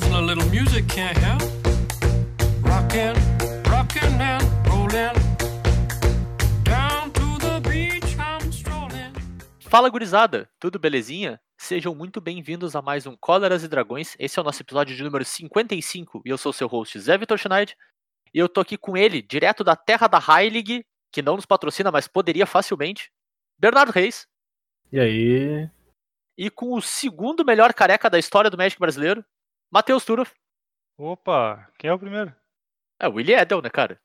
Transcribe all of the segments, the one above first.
A little music can't help. Rockin', rockin' and rollin'. Down to the beach I'm strolling. Fala gurizada, tudo belezinha? Sejam muito bem-vindos a mais um Cóleras e Dragões. Esse é o nosso episódio de número 55 e eu sou seu host Zé Vitor Schneid. E eu tô aqui com ele, direto da terra da Heilig, que não nos patrocina, mas poderia facilmente, Bernardo Reis. E aí? E com o segundo melhor careca da história do México brasileiro, Matheus Turoff. Opa, quem é o primeiro? É o Willie Edel, né, cara?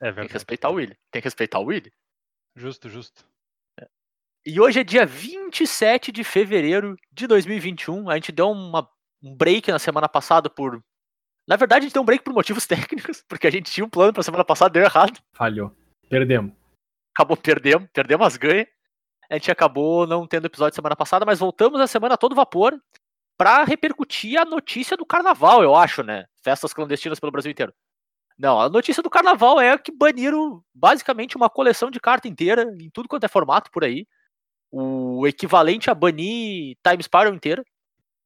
É Tem que verdade. respeitar o Willie. Tem que respeitar o Willie. Justo, justo. E hoje é dia 27 de fevereiro de 2021. A gente deu uma, um break na semana passada por. Na verdade, a gente deu um break por motivos técnicos, porque a gente tinha um plano pra semana passada, deu errado. Falhou. Perdemos. Acabou perdendo, perdemos as ganhas. A gente acabou não tendo episódio semana passada, mas voltamos a semana a todo vapor pra repercutir a notícia do carnaval, eu acho, né? Festas clandestinas pelo Brasil inteiro. Não, a notícia do carnaval é que baniram basicamente uma coleção de carta inteira, em tudo quanto é formato por aí. O equivalente a banir Time Spiral inteira.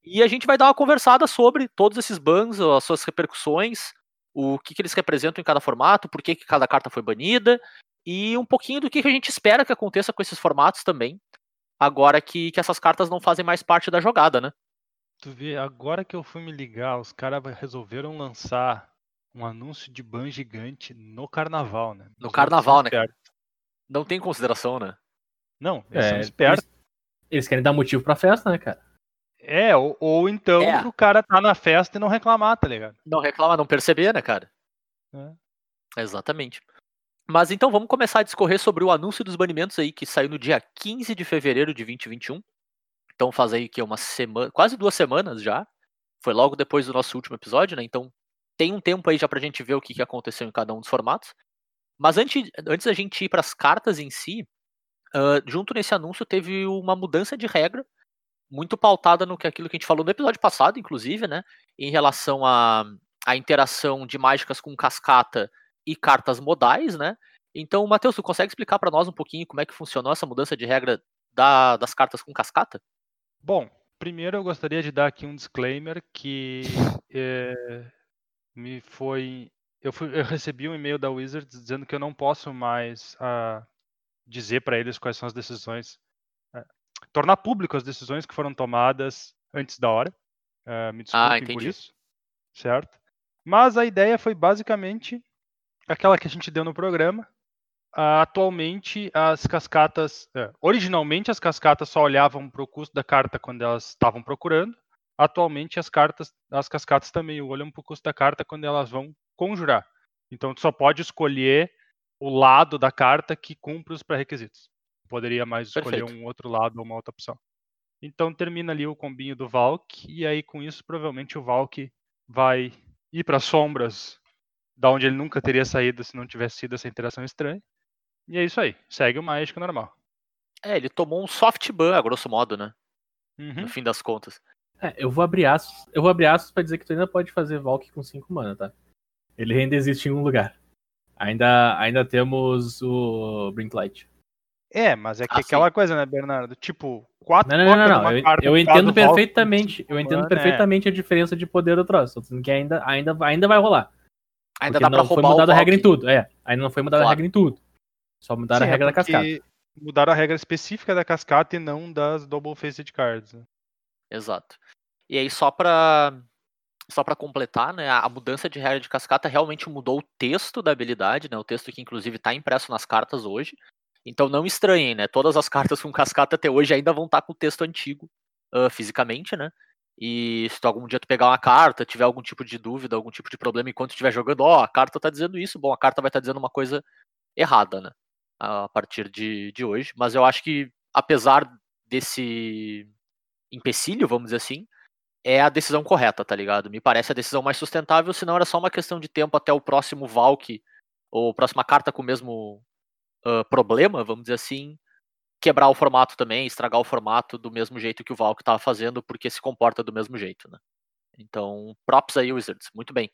E a gente vai dar uma conversada sobre todos esses bans, as suas repercussões, o que, que eles representam em cada formato, por que, que cada carta foi banida, e um pouquinho do que, que a gente espera que aconteça com esses formatos também, agora que, que essas cartas não fazem mais parte da jogada, né? Tu vê, agora que eu fui me ligar, os caras resolveram lançar um anúncio de ban gigante no carnaval, né? No Os carnaval, né, são. Não tem consideração, né? Não, eles são É, espertos. eles, eles querem dar motivo pra festa, né, cara? É, ou, ou então É. pro cara tá na festa e não reclamar, tá ligado? Não reclamar, não perceber, né, cara? É. Exatamente. Mas então vamos começar a discorrer sobre o anúncio dos banimentos aí que saiu no dia 15 de fevereiro de 2021. Então faz aí que uma semana, quase duas semanas já. Foi logo depois do nosso último episódio, né? Então tem um tempo aí já pra gente ver o que, que aconteceu em cada um dos formatos. Mas antes, antes da gente ir para as cartas em si, ah, junto nesse anúncio teve uma mudança de regra muito pautada no que aquilo que a gente falou no episódio passado, inclusive, né? Em relação à à interação de mágicas com cascata e cartas modais, né? Então, Matheus, tu consegue explicar para nós um pouquinho como é que funcionou essa mudança de regra da- das cartas com cascata? Bom, primeiro eu gostaria de dar aqui um disclaimer que é, me foi eu, fui- eu recebi um e-mail da Wizards dizendo que eu não posso mais ah, dizer para eles quais são as decisões, é, tornar público as decisões que foram tomadas antes da hora. Ah, me desculpem por entendi. isso, certo? Mas a ideia foi basicamente aquela que a gente deu no programa. Atualmente, as cascatas. é, originalmente, as cascatas só olhavam para o custo da carta quando elas estavam procurando. Atualmente, as cartas, as cascatas também olham para o custo da carta quando elas vão conjurar. Então, tu só pode escolher o lado da carta que cumpre os pré-requisitos. Poderia mais escolher Perfeito. um outro lado ou uma outra opção. Então, termina ali o combinho do Valk. E aí, com isso, provavelmente o Valk vai ir para as sombras da onde ele nunca teria saído se não tivesse sido essa interação estranha. E é isso aí, segue o mágico normal. É, ele tomou um soft ban, a grosso modo, né? Uhum. No fim das contas. É, eu vou abrir aspas. Eu vou abrir aspas pra dizer que tu ainda pode fazer Valk com 5 mana, tá? Ele ainda existe em um lugar. Ainda, ainda temos o Blinklight. É, mas é que Ah, aquela coisa, né, Bernardo? Tipo, quatro Não, não, não, não. Eu, eu entendo perfeitamente. Eu entendo mana, é. perfeitamente a diferença de poder do troço. Tô dizendo que ainda, ainda, ainda vai rolar. Ainda porque dá pra não foi roubar mudada o a regra em tudo. É, ainda não foi mudada Claro. a regra em tudo. Só mudaram Sim, a regra é da cascata. Mudaram a regra específica da cascata e não das double faced cards. né? Exato. E aí, só pra, só pra completar, né, a mudança de regra de cascata realmente mudou o texto da habilidade, né, o texto que inclusive tá impresso nas cartas hoje. Então não estranhem, né, todas as cartas com cascata até hoje ainda vão estar com o texto antigo, ah, fisicamente, né. E se tu algum dia tu pegar uma carta, tiver algum tipo de dúvida, algum tipo de problema enquanto estiver jogando, ó, a carta tá dizendo isso, bom, a carta vai estar dizendo uma coisa errada, né, a partir de, de hoje. Mas eu acho que, apesar desse empecilho, vamos dizer assim, é a decisão correta, tá ligado? Me parece a decisão mais sustentável, senão era só uma questão de tempo até o próximo Valk, ou próxima carta com o mesmo ah, problema, vamos dizer assim, quebrar o formato também, estragar o formato do mesmo jeito que o Valk tava fazendo, porque se comporta do mesmo jeito, né? Então, props aí, Wizards, muito bem.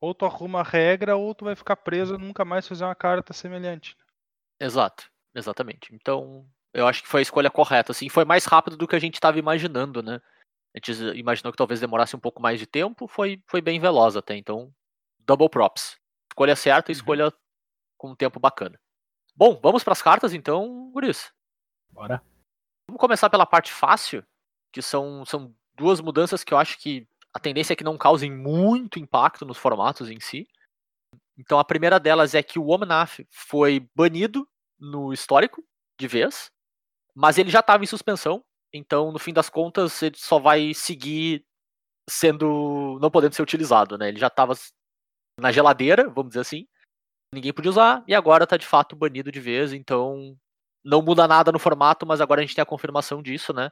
Ou tu arruma a regra, ou tu vai ficar preso e nunca mais fazer uma carta semelhante. Exato, exatamente. Então, eu acho que foi a escolha correta, assim, foi mais rápido do que a gente estava imaginando, né? A gente imaginou que talvez demorasse um pouco mais de tempo, foi, foi bem veloz até, então double props. Escolha certa e Uhum. escolha com um tempo bacana. Bom, vamos para as cartas então, Guris. Bora. Vamos começar pela parte fácil, que são, são duas mudanças que eu acho que a tendência é que não causem muito impacto nos formatos em si. Então a primeira delas é que o Omnath foi banido no histórico de vez, mas ele já estava em suspensão, então no fim das contas ele só vai seguir sendo não podendo ser utilizado, né? Ele já estava na geladeira, vamos dizer assim. Ninguém podia usar e agora está de fato banido de vez, então não muda nada no formato, mas agora a gente tem a confirmação disso, né?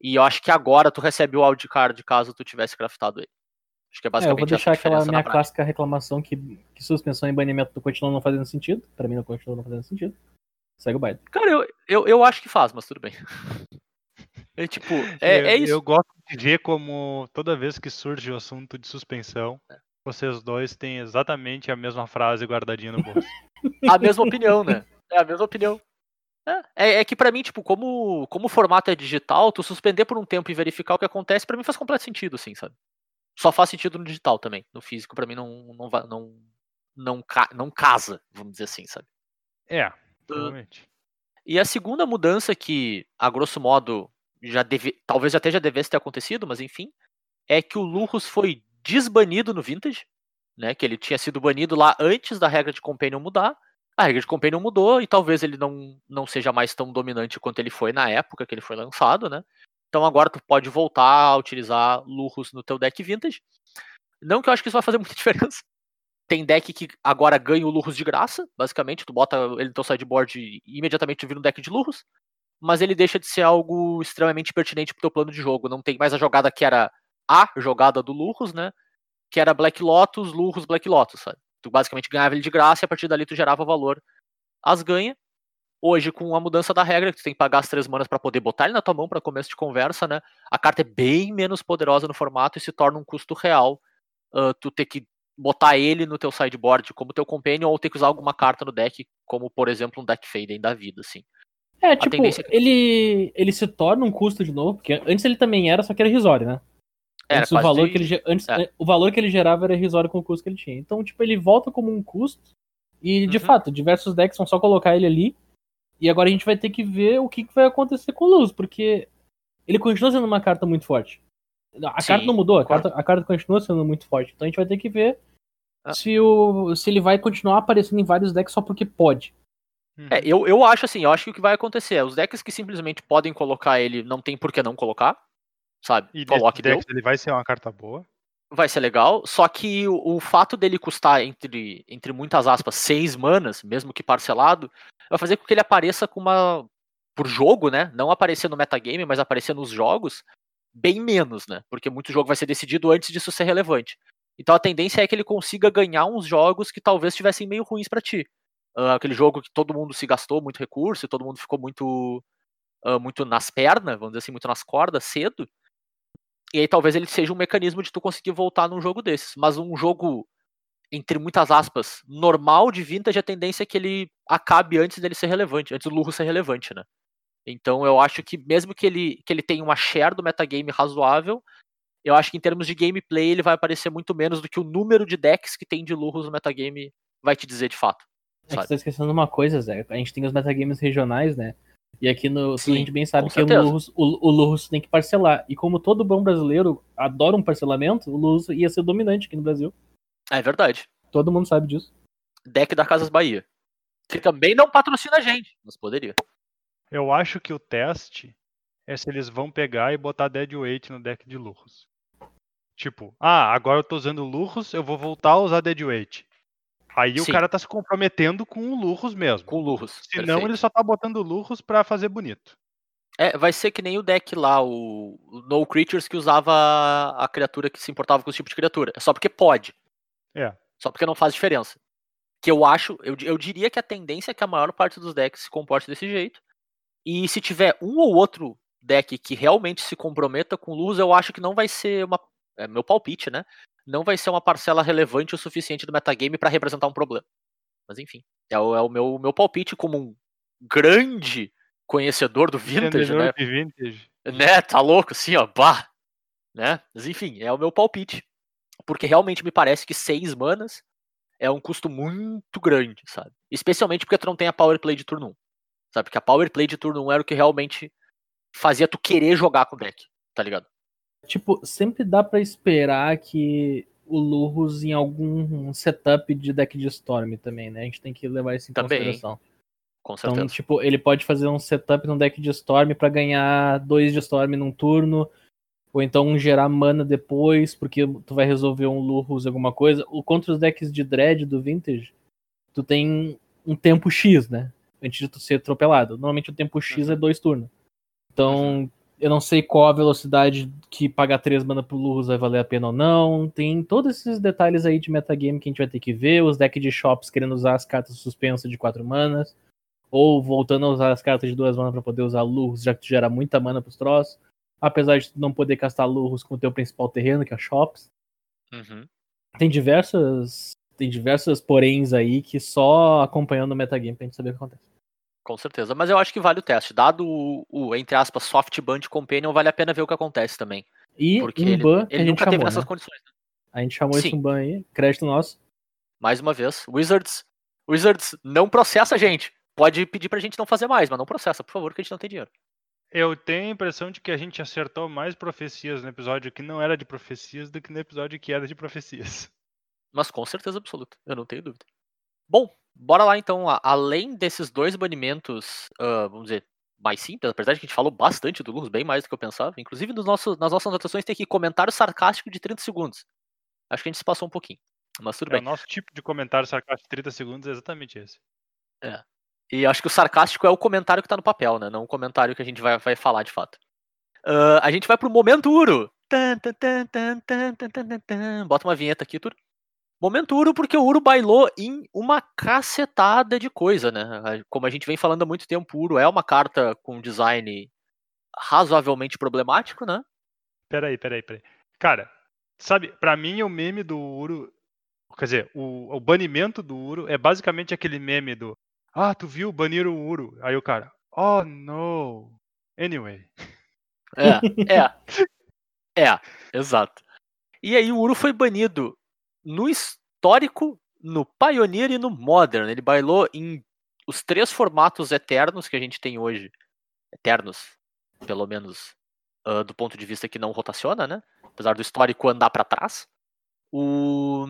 E eu acho que agora tu recebe o wildcard caso tu tivesse craftado ele. Acho que é É, eu basicamente vou deixar aquela minha clássica reclamação que, que suspensão e banimento continuam não fazendo sentido. Pra mim não continua não fazendo sentido. Segue o baile. Cara, eu, eu, eu acho que faz, mas tudo bem. É tipo, é, eu, é isso. eu gosto de ver como toda vez que surge o assunto de suspensão, É. vocês dois têm exatamente a mesma frase guardadinha no bolso. A mesma opinião, né? É a mesma opinião. É, é, é que pra mim, tipo, como, como o formato é digital, tu suspender por um tempo e verificar o que acontece, pra mim faz completo sentido, assim, sabe? Só faz sentido no digital também. No físico, pra mim, não, não, não, não, não casa, vamos dizer assim, sabe? É, realmente. E a segunda mudança que, a grosso modo, já deve, talvez até já devesse ter acontecido, mas enfim, é que o Lurrus foi desbanido no Vintage, né? Que ele tinha sido banido lá antes da regra de Companion mudar. A regra de Companion mudou e talvez ele não, não seja mais tão dominante quanto ele foi na época que ele foi lançado, né? Então agora tu pode voltar a utilizar Lurrus no teu deck Vintage. Não que eu acho que isso vai fazer muita diferença. Tem deck que agora ganha o Lurrus de graça, basicamente. Tu bota ele no teu sideboard e imediatamente vira um deck de Lurrus. Mas ele deixa de ser algo extremamente pertinente pro teu plano de jogo. Não tem mais a jogada que era a jogada do Lurrus, né? Que era Black Lotus, Lurrus, Black Lotus, sabe? Tu basicamente ganhava ele de graça e a partir dali tu gerava valor às ganha. Hoje, com a mudança da regra, que tu tem que pagar as três manas para poder botar ele na tua mão para começo de conversa, né? A carta é bem menos poderosa no formato e se torna um custo real. ah, tu ter que botar ele no teu sideboard como teu companion ou ter que usar alguma carta no deck, como por exemplo um deck Faden da vida, assim. É, tipo, tendência- ele, ele se torna um custo de novo, porque antes ele também era, só que era irrisório, né? Era antes, o valor de- que ele, antes, é. o valor que ele gerava era irrisório com o custo que ele tinha. Então, tipo, ele volta como um custo. E, de Uhum. fato, diversos decks vão só colocar ele ali. E agora a gente vai ter que ver o que, que vai acontecer com o Luz, porque ele continua sendo uma carta muito forte. A Sim, carta não mudou, a carta, a carta continua sendo muito forte. Então a gente vai ter que ver Ah. se, o, se ele vai continuar aparecendo em vários decks só porque pode. Uhum. É, eu, eu acho assim, eu acho que o que vai acontecer é os decks que simplesmente podem colocar ele, não tem por que não colocar, sabe? E Coloque deck ele vai ser uma carta boa. Vai ser legal, só que o, o fato dele custar entre, entre muitas aspas seis manas, mesmo que parcelado, vai fazer com que ele apareça com uma por jogo, né? Não aparecer no metagame, mas aparecer nos jogos bem menos, né? Porque muito jogo vai ser decidido antes disso ser relevante. Então a tendência é que ele consiga ganhar uns jogos que talvez estivessem meio ruins pra ti. Ah, aquele jogo que todo mundo se gastou muito recurso, e todo mundo ficou muito ah, muito nas pernas, vamos dizer assim, muito nas cordas cedo. E aí talvez ele seja um mecanismo de tu conseguir voltar num jogo desses. Mas um jogo, entre muitas aspas, normal de vintage, a tendência é que ele acabe antes dele ser relevante, antes do Lurro ser relevante, né? Então eu acho que mesmo que ele, que ele tenha uma share do metagame razoável, eu acho que em termos de gameplay ele vai aparecer muito menos do que o número de decks que tem de Lurros no metagame vai te dizer de fato. É que Sabe? você tá esquecendo uma coisa, Zé. A gente tem os metagames regionais, né? E aqui no Sim, a gente bem sabe que o. Lurus, o, o Lurus tem que parcelar. E como todo bom brasileiro adora um parcelamento, o Lurus ia ser dominante aqui no Brasil. É verdade. Todo mundo sabe disso. Deck da Casas Bahia. Que também não patrocina a gente, mas poderia. Eu acho que o teste é se eles vão pegar e botar dead weight no deck de Lurros. Tipo, ah, agora eu tô usando Lurros, eu vou voltar a usar dead weight. Aí Sim. o cara tá se comprometendo com o Lurros mesmo. Com Lurros. Senão ele só tá botando Lurros pra fazer bonito. É, vai ser que nem o deck lá, o, o No Creatures, que usava a criatura que se importava com os tipos de criatura. É só porque pode. É. Só porque não faz diferença. Que eu acho, eu, eu diria que a tendência é que a maior parte dos decks se comporte desse jeito. E se tiver um ou outro deck que realmente se comprometa com luz, eu acho que não vai ser uma. É meu palpite, né? Não vai ser uma parcela relevante o suficiente do metagame para representar um problema. Mas enfim, é o, é o meu, meu palpite como um grande conhecedor do vintage, né? de vintage. Né, tá louco, assim, ó, bah. né? Mas enfim, é o meu palpite. Porque realmente me parece que seis manas é um custo muito grande, sabe? Especialmente porque tu não tem a power play de turno 1. Sabe? Porque a power play de turno 1 era o que realmente fazia tu querer jogar com o deck, tá ligado? Tipo, sempre dá pra esperar que o Lurrus em algum setup de deck de Storm também, né? A gente tem que levar isso em Também, consideração. Com Então, certeza. tipo, ele pode fazer um setup no deck de Storm pra ganhar dois de Storm num turno, ou então gerar mana depois, porque tu vai resolver um Lurrus alguma coisa. O contra os decks de Dread do Vintage, tu tem um tempo X, né? Antes de tu ser atropelado. Normalmente o tempo X é dois turnos. Então, eu não sei qual a velocidade que pagar três mana pro Lurrus vai valer a pena ou não. Tem todos esses detalhes aí de metagame que a gente vai ter que ver. Os decks de shops querendo usar as cartas suspensas de quatro manas. Ou voltando a usar as cartas de duas manas pra poder usar Lurrus, já que tu gera muita mana pros troços. Apesar de tu não poder castar Lurrus com o teu principal terreno, que é shops. Uhum. Tem diversas. Tem diversas poréns aí que só acompanhando o metagame pra gente saber o que acontece. Com certeza. Mas eu acho que vale o teste. Dado o, o, entre aspas, soft ban de Companion, vale a pena ver o que acontece também. E Porque um ele, ban que ele a gente nunca chamou. teve nessas né? condições. né? A gente chamou esse Sim. um ban aí. Crédito nosso. Mais uma vez, Wizards. Wizards, não processa a gente. Pode pedir pra gente não fazer mais, mas não processa, por favor, que a gente não tem dinheiro. Eu tenho a impressão de que a gente acertou mais profecias no episódio que não era de profecias do que no episódio que era de profecias. Mas com certeza absoluta, eu não tenho dúvida. Bom, bora lá então, além desses dois banimentos, uh, vamos dizer, mais simples, apesar de que a gente falou bastante do Lurus, bem mais do que eu pensava. Inclusive, nos nossos, nas nossas anotações tem aqui comentário sarcástico de 30 segundos. Acho que a gente se passou um pouquinho. Mas tudo é, bem. O nosso tipo de comentário sarcástico de 30 segundos é exatamente esse. É. E acho que o sarcástico é o comentário que tá no papel, né? Não o comentário que a gente vai, vai falar de fato. Uh, a gente vai pro momento Uro. Bota uma vinheta aqui, Turo. Momento Uro, porque o Uro bailou em uma cacetada de coisa, né? Como a gente vem falando há muito tempo, o Uro é uma carta com design razoavelmente problemático, né? Peraí, peraí, peraí. Cara, sabe, pra mim o meme do Uro. Quer dizer, o, o banimento do Uro é basicamente aquele meme do. Ah, tu viu? Baniram o Uro. Aí o cara. Oh, no. Anyway. É, é. É, exato. E aí o Uro foi banido no histórico, no Pioneer e no Modern. Ele bailou em os três formatos eternos que a gente tem hoje. Eternos, pelo menos ah, do ponto de vista que não rotaciona, né? Apesar do histórico andar pra trás. O...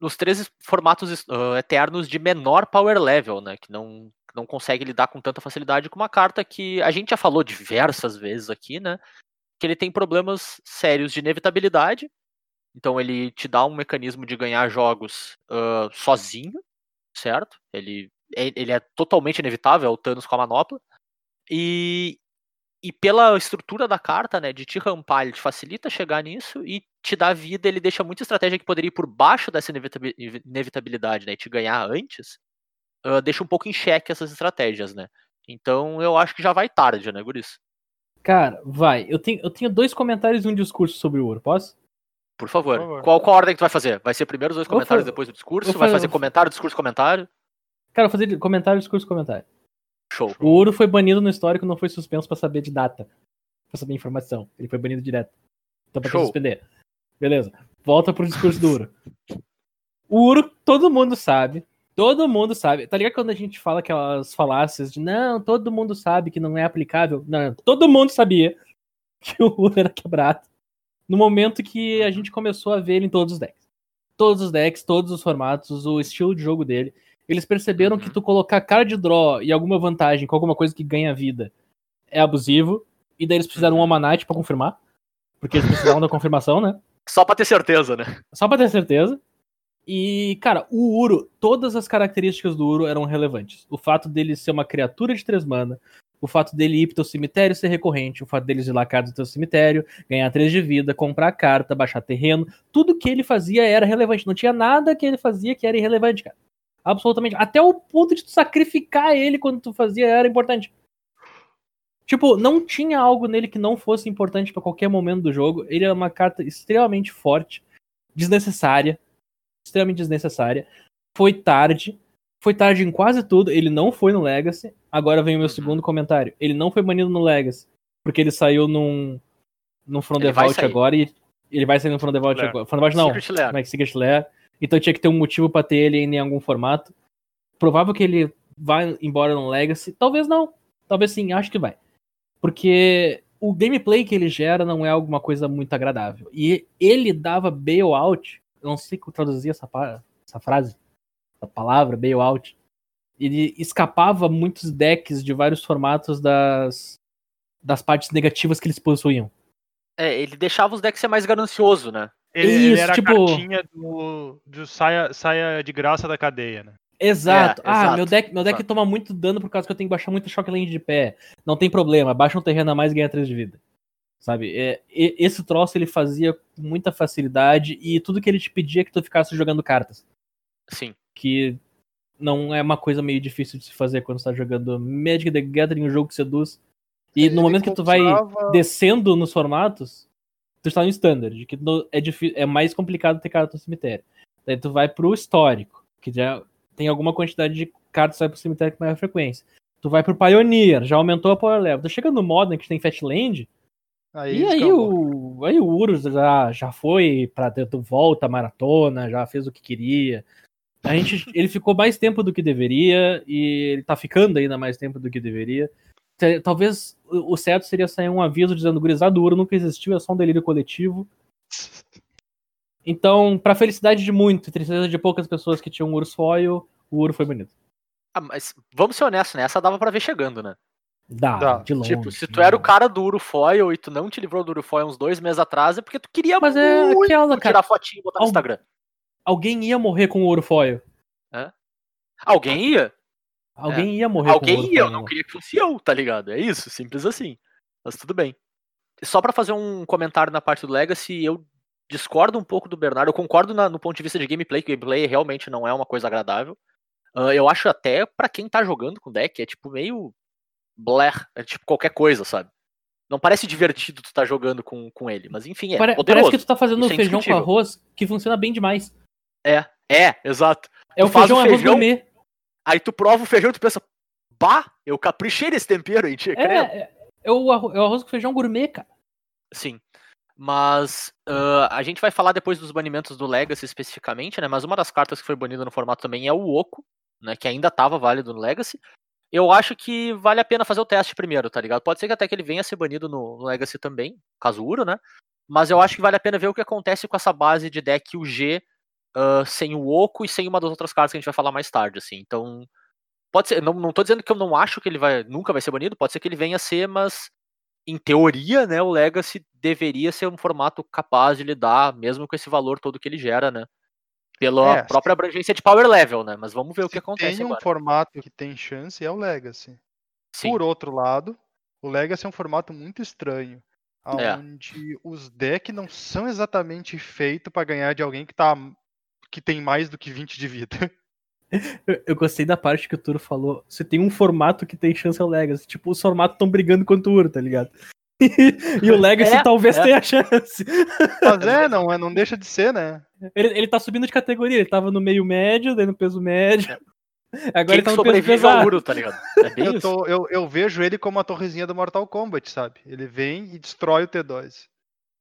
Nos três formatos ah, eternos de menor power level, né? Que não, não consegue lidar com tanta facilidade com uma carta que a gente já falou diversas vezes aqui, né? Que ele tem problemas sérios de inevitabilidade. Então ele te dá um mecanismo de ganhar jogos ah, sozinho, certo? Ele, é- ele é totalmente inevitável, é o Thanos com a manopla. E, e pela estrutura da carta, né, de te rampar, ele te facilita chegar nisso e te dá vida, ele deixa muita estratégia que poderia ir por baixo dessa inevitabi- inevitabilidade, né, e te ganhar antes, ah, deixa um pouco em xeque essas estratégias, né. Então eu acho que já vai tarde, né, Guris? Cara, vai. Eu tenho, eu tenho dois comentários e um discurso sobre o ouro, posso? Por favor. Por favor. Qual, qual ordem que tu vai fazer? Vai ser primeiro os dois comentários, depois o discurso? Vai fa- fazer comentário, discurso, comentário? Cara, eu vou fazer comentário, discurso, comentário. Show. O ouro foi banido no histórico, não foi suspenso pra saber de data. Pra saber informação. Ele foi banido direto. Então pra Show. suspender? Beleza. Volta pro discurso do Uro. O Uro, todo mundo sabe. Todo mundo sabe. Tá ligado quando a gente fala aquelas falácias de não, todo mundo sabe que não é aplicável? Não, todo mundo sabia que o Uro era quebrado. No momento que a gente começou a ver ele em todos os decks. Todos os decks, todos os formatos, o estilo de jogo dele. Eles perceberam que Uhum. tu colocar card draw e alguma vantagem com alguma coisa que ganha vida é abusivo. E daí eles precisaram um Amanite pra confirmar. Porque eles precisavam da confirmação, né? Só pra ter certeza, né? Só pra ter certeza. E, cara, o Uro, todas as características do Uro eram relevantes. O fato dele ser uma criatura de três mana, o fato dele ir pro teu cemitério ser recorrente, o fato dele ir lacado do teu cemitério, ganhar três de vida, comprar carta, baixar terreno, tudo que ele fazia era relevante. Não tinha nada que ele fazia que era irrelevante, cara. Absolutamente. Até o ponto de tu sacrificar ele quando tu fazia era importante. Tipo, não tinha algo nele que não fosse importante pra qualquer momento do jogo. Ele é uma carta extremamente forte, desnecessária, extremamente desnecessária. Foi tarde, foi tarde em quase tudo. Ele não foi no Legacy. Agora vem o meu Uhum. segundo comentário. Ele não foi banido no Legacy, porque ele saiu num no From Ele the vai Vault sair. agora e ele vai sair no From the Vault Lair. agora. From the Vault não, Secret Lair. é Secret Lair. Então tinha que ter um motivo pra ter ele em algum formato. Provável que ele vai embora no Legacy. Talvez não. Talvez sim, acho que vai. Porque o gameplay que ele gera não é alguma coisa muito agradável. E ele dava bailout. Eu não sei como traduzir essa, essa frase, essa palavra, bailout. Ele escapava muitos decks de vários formatos das, das partes negativas que eles possuíam. É, ele deixava os decks ser mais ganancioso, né? Ele, ele Isso, era tipo- a cartinha do, do saia, saia de graça da cadeia, né? Exato. É, ah, exato, meu deck, meu deck exato. toma muito dano por causa que eu tenho que baixar muito choque lane de pé. Não tem problema, baixa um terreno a mais e ganha 3 de vida. Sabe? É, esse troço ele fazia com muita facilidade e tudo que ele te pedia é que tu ficasse jogando cartas. Sim. Que não é uma coisa meio difícil de se fazer quando você tá jogando Magic the Gathering, um jogo que seduz. E no Ele momento que tu vai descendo nos formatos, tu está no standard, que no- é, difí- é mais complicado ter carta no cemitério. Daí tu vai pro histórico, que já tem alguma quantidade de cartas que vai pro cemitério com maior frequência. Tu vai pro Pioneer, já aumentou a power level. Tu chega no Modern, que tem Fatland, Aí, e aí o, aí o Urus já, já foi pra dentro, volta, maratona, já fez o que queria. A gente, ele ficou mais tempo do que deveria, e ele tá ficando ainda mais tempo do que deveria. Talvez o certo seria sair um aviso dizendo gurizada, o Uro nunca existiu, é só um delírio coletivo. Então, pra felicidade de muito e tristeza de poucas pessoas que tinham um Urus Foil, o Uro foi bonito. Ah, mas vamos ser honestos, né? Essa dava pra ver chegando, né? Dá, Dá. de longe. Tipo, se tu era o cara do Urufoil e tu não te livrou do Urufoil uns dois meses atrás, é porque tu queria Mas é aquela, cara. tirar fotinho e botar no Al- Instagram. Alguém ia morrer com o Ouro Foil. Alguém ia? Alguém ia morrer com o Alguém ia, eu não queria que fosse eu, tá ligado? É isso, simples assim. Mas tudo bem. Só pra fazer um comentário na parte do Legacy, eu discordo um pouco do Bernardo. Eu concordo na- no ponto de vista de gameplay, que o gameplay realmente não é uma coisa agradável. Ah, eu acho até pra quem tá jogando com deck, é tipo meio Blair, é tipo qualquer coisa, sabe? Não parece divertido tu tá jogando com, com ele, mas enfim, é Pare- poderoso. parece que tu tá fazendo Isso é feijão com arroz que funciona bem demais. É, é, exato. É Tu o feijão o arroz feijão, gourmet. Aí tu prova o feijão e tu pensa, bah, eu caprichei nesse tempero, hein, tia, É, é, é o arroz, é o arroz com feijão gourmet, cara. Sim. Mas ah, a gente vai falar depois dos banimentos do Legacy especificamente, né? Mas uma das cartas que foi banida no formato também é o Oco, né? Que ainda tava válido no Legacy. Eu acho que vale a pena fazer o teste primeiro, tá ligado? Pode ser que até que ele venha a ser banido no, no Legacy também, caso Uro, né? Mas eu acho que vale a pena ver o que acontece com essa base de deck UG ah, sem o Oco e sem uma das outras cartas que a gente vai falar mais tarde, assim. Então, pode ser. Não, não tô dizendo que eu não acho que ele vai nunca vai ser banido, pode ser que ele venha a ser, mas em teoria, né, o Legacy deveria ser um formato capaz de lidar, mesmo com esse valor todo que ele gera, né? Pela É, própria abrangência de power level, né? Mas vamos ver o que acontece tem um agora. formato que tem chance, é o Legacy. Sim, Por outro lado, o Legacy é um formato muito estranho. É. Onde os decks não são exatamente feitos pra ganhar de alguém que tá que tem mais do que 20 de vida. Eu, gostei da parte que o Turo falou. Se tem um formato que tem chance é o Legacy. Tipo, os formatos estão brigando contra o Uro, tá ligado? e o Legacy É, talvez é. tenha chance. Mas é, não, é, não deixa de ser, né? Ele, ele tá subindo de categoria. Ele tava no meio médio, daí no peso médio. Agora Quem ele tá no peso ao pesado. Uro, tá ligado? É Eu, tô- eu, eu vejo ele como a torrezinha do Mortal Kombat, sabe? Ele vem e destrói o T2.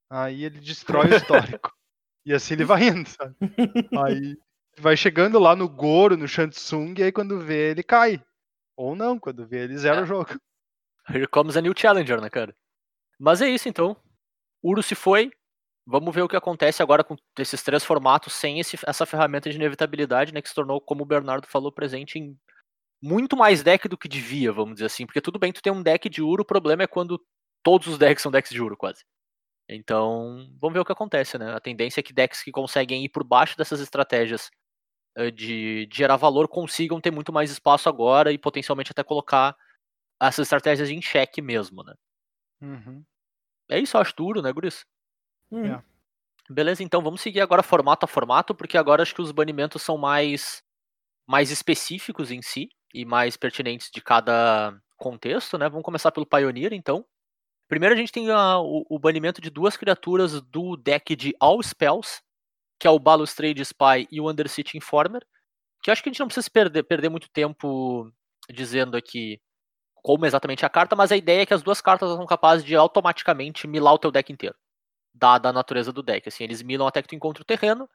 Aí ele destrói o histórico. E assim ele vai indo, sabe? Aí vai chegando lá no Goro, no Shansung, e aí quando vê ele cai. Ou não, quando vê ele zera É. o jogo. Here comes a new challenger, né, cara? Mas é isso, então. Uro se foi. Vamos ver o que acontece agora com esses três formatos sem esse- essa ferramenta de inevitabilidade, né? Que se tornou, como o Bernardo falou, presente em muito mais deck do que devia, vamos dizer assim. Porque tudo bem, tu tem um deck de Uro, o problema é quando todos os decks são decks de Uro, quase. Então, vamos ver o que acontece, né? A tendência é que decks que conseguem ir por baixo dessas estratégias eh, de, de gerar valor consigam ter muito mais espaço agora e potencialmente até colocar essas estratégias em xeque mesmo, né? Uhum. É isso, eu acho duro, né, Guris? Hum. É. Beleza, então vamos seguir agora formato a formato, porque agora acho que os banimentos são mais, mais específicos em si e mais pertinentes de cada contexto, né? Vamos começar pelo Pioneer, então. Primeiro a gente tem a- o, o banimento de duas criaturas do deck de All Spells, que é o Balustrade Spy e o Undercity Informer, que acho que a gente não precisa perder, perder muito tempo dizendo aqui como exatamente a carta, mas a ideia é que as duas cartas são capazes de automaticamente milar o teu deck inteiro. Dada a natureza do deck. Assim, eles milam até que tu encontre o terreno.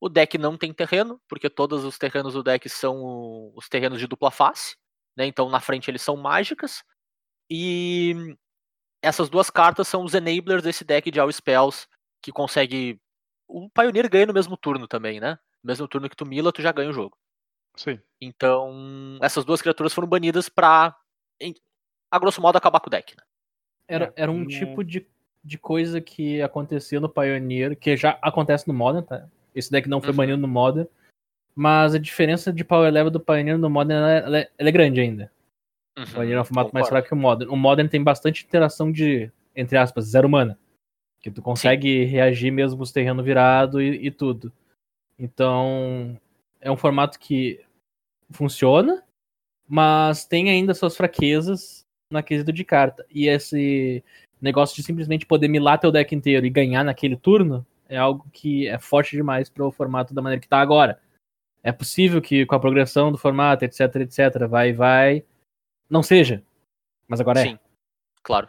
O deck não tem terreno, porque todos os terrenos do deck são os terrenos de dupla face. Né? Então na frente eles são mágicas. E essas duas cartas são os enablers desse deck de All Spells, que consegue. O Pioneer ganha no mesmo turno também, né? No mesmo turno que tu mila, tu já ganha o jogo. Sim. Então, essas duas criaturas foram banidas pra, em- a grosso modo, acabar com o deck. Né? Era, É, era um tipo de, de coisa que acontecia no Pioneer, que já acontece no Modern, tá? Esse deck não foi Uhum. banido no Modern. Mas a diferença de power level do Pioneer no Modern ela é, ela é- ela é grande ainda. O Pioneer é um formato mais concordo. fraco que o Modern. O Modern tem bastante interação de, entre aspas, zero mana. Que tu consegue reagir mesmo com os terrenos virados e, e tudo. Então, é um formato que funciona, mas tem ainda suas fraquezas na quesito de carta. E esse negócio de simplesmente poder milar teu deck inteiro e ganhar naquele turno é algo que é forte demais para o formato da maneira que tá agora. É possível que com a progressão do formato, etc, etc, vai, vai, não seja. Mas agora é. Sim, claro.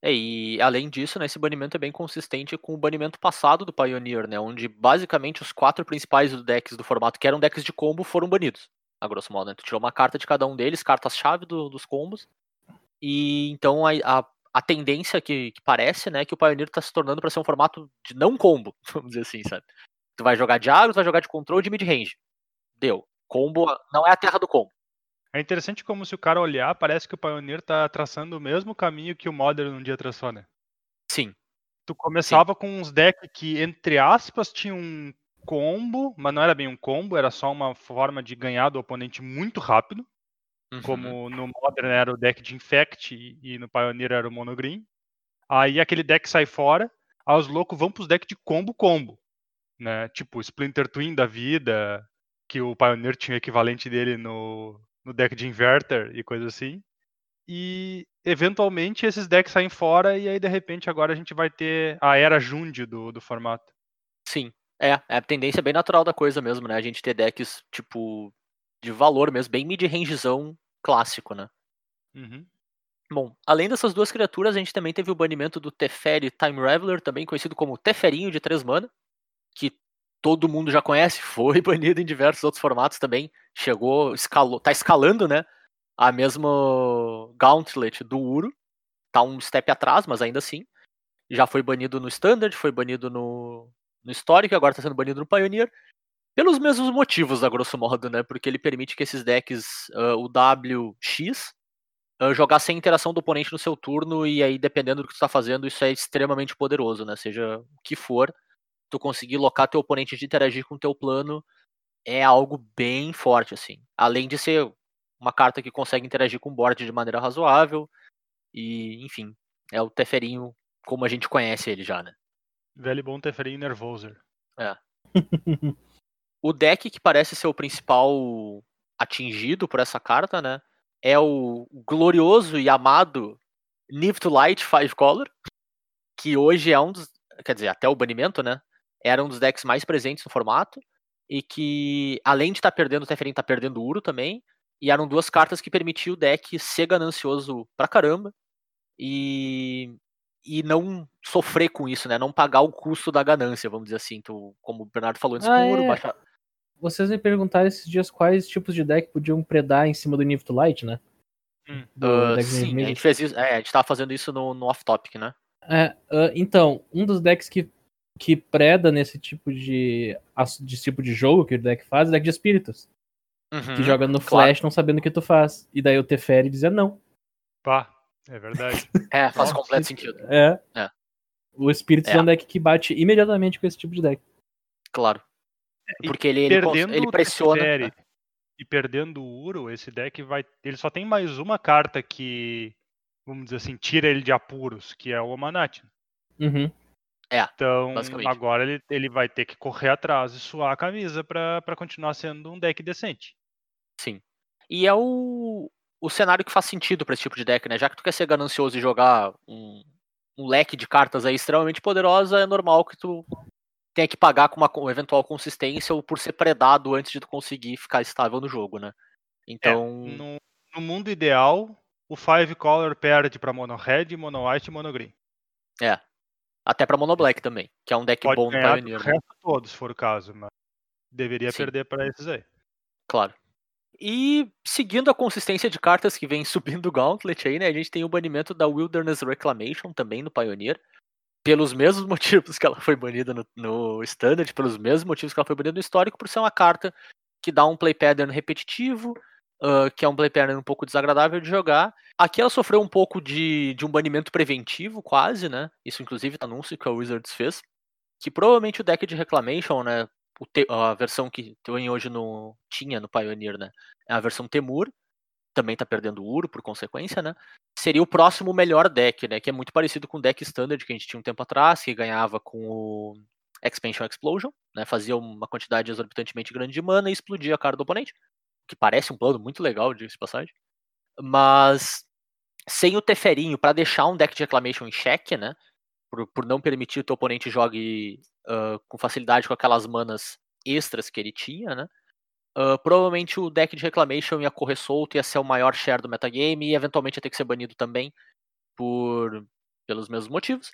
É, e além disso, né, esse banimento é bem consistente com o banimento passado do Pioneer, né, onde basicamente os quatro principais decks do formato, que eram decks de combo, foram banidos, a grosso modo. Né? Tu tirou uma carta de cada um deles, cartas-chave do- dos combos, e então a, a, a tendência que, que parece né, é que o Pioneer está se tornando para ser um formato de não combo, vamos dizer assim, sabe? Tu vai jogar de agro, tu vai jogar de controle de mid-range. Deu. Combo não é a terra do combo. É interessante como se o cara olhar, parece que o Pioneer tá traçando o mesmo caminho que o Modern um dia traçou, né? Sim, Tu começava com uns decks que, entre aspas, tinham um combo, mas não era bem um combo, era só uma forma de ganhar do oponente muito rápido. Uhum. Como no Modern era o deck de Infect e, no Pioneer era o Mono Green. Aí aquele deck sai fora, aí os loucos vão pros decks de combo-combo. Né? Tipo Splinter Twin da vida, que o Pioneer tinha o equivalente dele no, no deck de Inverter e coisa assim. E eventualmente esses decks saem fora e aí de repente agora a gente vai ter a era Jund do, do formato. Sim, é, é a tendência bem natural da coisa mesmo, né? A gente ter decks, tipo, de valor mesmo, bem mid-rangezão clássico, né? Uhum. Bom, além dessas duas criaturas, a gente também teve o banimento do Teferi Time Raveler, também conhecido como Teferinho de 3 mana, que todo mundo já conhece, foi banido em diversos outros formatos também, chegou, escalou, tá escalando, né? A mesma Gauntlet do Uro, tá um step atrás, mas ainda assim, já foi banido no Standard, foi banido no, no Histórico, agora tá sendo banido no Pioneer, pelos mesmos motivos, a grosso modo, né? Porque ele permite que esses decks, ah, o WX, ah, jogar sem interação do oponente no seu turno, e aí, dependendo do que tu tá fazendo, isso é extremamente poderoso, né? Seja o que for, tu conseguir locar teu oponente de interagir com o teu plano é algo bem forte, assim. Além de ser uma carta que consegue interagir com o board de maneira razoável, e, enfim, é o Teferinho como a gente conhece ele já, né? Velho e bom Teferinho Nervoser. O deck que parece ser o principal atingido por essa carta, né? É o glorioso e amado Niv to Light Five Color, que hoje é um dos. Quer dizer, até o banimento, né? Era um dos decks mais presentes no formato. E que, além de estar perdendo o Teferi, tá perdendo o Uro também. E eram duas cartas que permitiam o deck ser ganancioso pra caramba. E. E não sofrer com isso, né? Não pagar o custo da ganância, vamos dizer assim. Tu, como o Bernardo falou antes, Ah, com o Uro, é. baixar. Vocês me perguntaram esses dias quais tipos de deck podiam predar em cima do Niv to Light, né? Hum. Do de sim, a gente fez isso. É, a gente tava fazendo isso no, no off-topic, né? É, ah, então, um dos decks que, que preda nesse tipo de, de tipo de jogo que o deck faz é o deck de espíritos. Que joga no Uhum, claro. flash não sabendo o que tu faz. E daí o Teferi dizia não. Pá, é verdade. É, faz Ó, completo sentido. É. É. O Espíritos é. É. um deck que bate imediatamente com esse tipo de deck. Claro. Porque ele, ele, ele o pressiona. Teferi e perdendo o Uro, esse deck vai. Ele só tem mais uma carta que, vamos dizer assim, tira ele de apuros, que é o Omanat. Uhum. Então, Basicamente. agora ele, ele vai ter que correr atrás e suar a camisa pra pra continuar sendo um deck decente. Sim. E é o, o cenário que faz sentido pra esse tipo de deck, né? Já que tu quer ser ganancioso e jogar um, um leque de cartas aí extremamente poderosa, é normal que tu tenha que pagar com uma eventual consistência ou por ser predado antes de tu conseguir ficar estável no jogo, né? É, Então. no, no mundo ideal, o Five Color perde pra Mono Red, Mono White e Mono Green. Até pra Mono Black também, que é um deck Pode bom no Pioneer. né? resto todo, se for o caso, mas deveria Sim. perder pra esses aí. Claro. E seguindo a consistência de cartas que vem subindo o Gauntlet aí, né? A gente tem o banimento da Wilderness Reclamation também no Pioneer. Pelos mesmos motivos que ela foi banida no, no Standard, pelos mesmos motivos que ela foi banida no Histórico, por ser uma carta que dá um play pattern repetitivo, ah, que é um play pattern um pouco desagradável de jogar. Aqui ela sofreu um pouco de, de um banimento preventivo, quase, né? Isso inclusive tá anúncio que a Wizards fez. Que provavelmente o deck de Reclamation, né? te- a versão que tem hoje no. tinha no Pioneer, né? É a versão Temur. Também tá perdendo o Uro por consequência, né? Seria o próximo melhor deck, né? Que é muito parecido com o deck standard que a gente tinha um tempo atrás, que ganhava com o Expansion Explosion, né? Fazia uma quantidade exorbitantemente grande de mana e explodia a cara do oponente. Que parece um plano muito legal, diga-se passagem. Mas sem o Teferinho para deixar um deck de Reclamation em xeque, né? Por, por não permitir que o teu oponente jogue ah, com facilidade com aquelas manas extras que ele tinha, né? Ah, provavelmente o deck de Reclamation ia correr solto, ia ser o maior share do metagame e eventualmente ia ter que ser banido também por pelos mesmos motivos.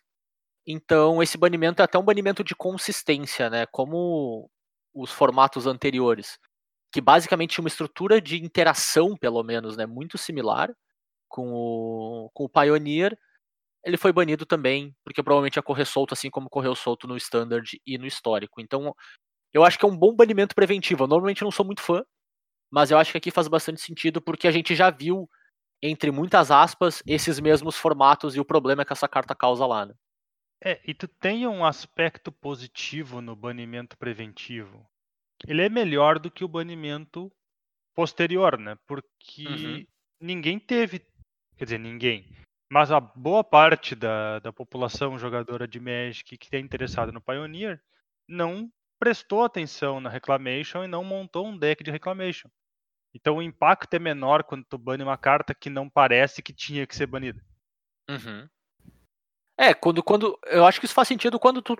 Então esse banimento é até um banimento de consistência, né? Como os formatos anteriores, que basicamente tinha uma estrutura de interação, pelo menos, né? Muito similar com o, com o Pioneer. Ele foi banido também, porque provavelmente ia correr solto, assim como correu solto no Standard e no Histórico. Então, eu acho que é um bom banimento preventivo. Eu normalmente não sou muito fã, mas eu acho que aqui faz bastante sentido, porque a gente já viu, entre muitas aspas, esses mesmos formatos e o problema que essa carta causa lá, né? É, e tu tem um aspecto positivo no banimento preventivo. Ele é melhor do que o banimento posterior, né? Porque Uhum. ninguém teve, quer dizer, ninguém, mas a boa parte da, da população jogadora de Magic que é interessada no Pioneer não prestou atenção na Reclamation e não montou um deck de Reclamation. Então o impacto é menor quando tu bane uma carta que não parece que tinha que ser banida. Uhum. É, quando, quando. Eu acho que isso faz sentido quando tu.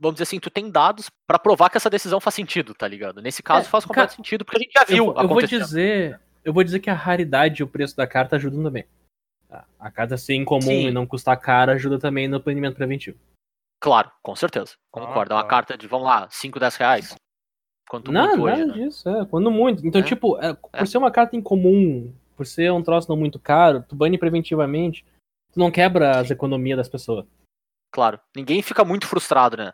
Vamos dizer assim, tu tem dados pra provar que essa decisão faz sentido, tá ligado? Nesse caso É, faz completo cara, sentido, porque a gente já viu eu, eu vou dizer. Eu vou dizer que a raridade e o preço da carta ajudam também. Tá? A carta ser incomum Sim. e não custar cara ajuda também no banimento preventivo. Claro, com certeza. Concordo. é uma carta de, vamos lá, 5, 10 reais. Quanto Nada, muito hoje, nada né? disso, é. Quando muito. Então, É, tipo, é, por é. ser uma carta incomum, por ser um troço não muito caro, tu bane preventivamente, tu não quebra as economias das pessoas. Claro. Ninguém fica muito frustrado, né?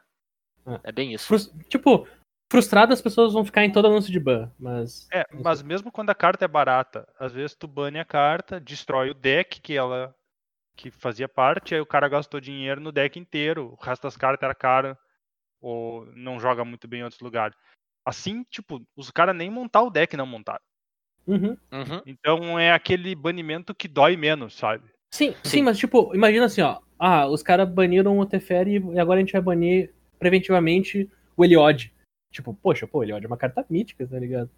É. É bem isso. Frus- tipo, frustradas as pessoas vão ficar em todo anúncio de ban, mas. É, mas mesmo quando a carta é barata, às vezes tu bane a carta, destrói o deck que ela que fazia parte, aí o cara gastou dinheiro no deck inteiro, o resto das cartas era cara ou não joga muito bem em outros lugares. Assim, tipo, os caras nem montar o deck não montaram. Uhum. Uhum. Então é aquele banimento que dói menos, sabe? Sim, sim, Sim. mas tipo, imagina assim, ó. Ah, os caras baniram o Teferi e agora a gente vai banir preventivamente o Eliod. Tipo, poxa, pô, o Eliod é uma carta mítica, tá ligado?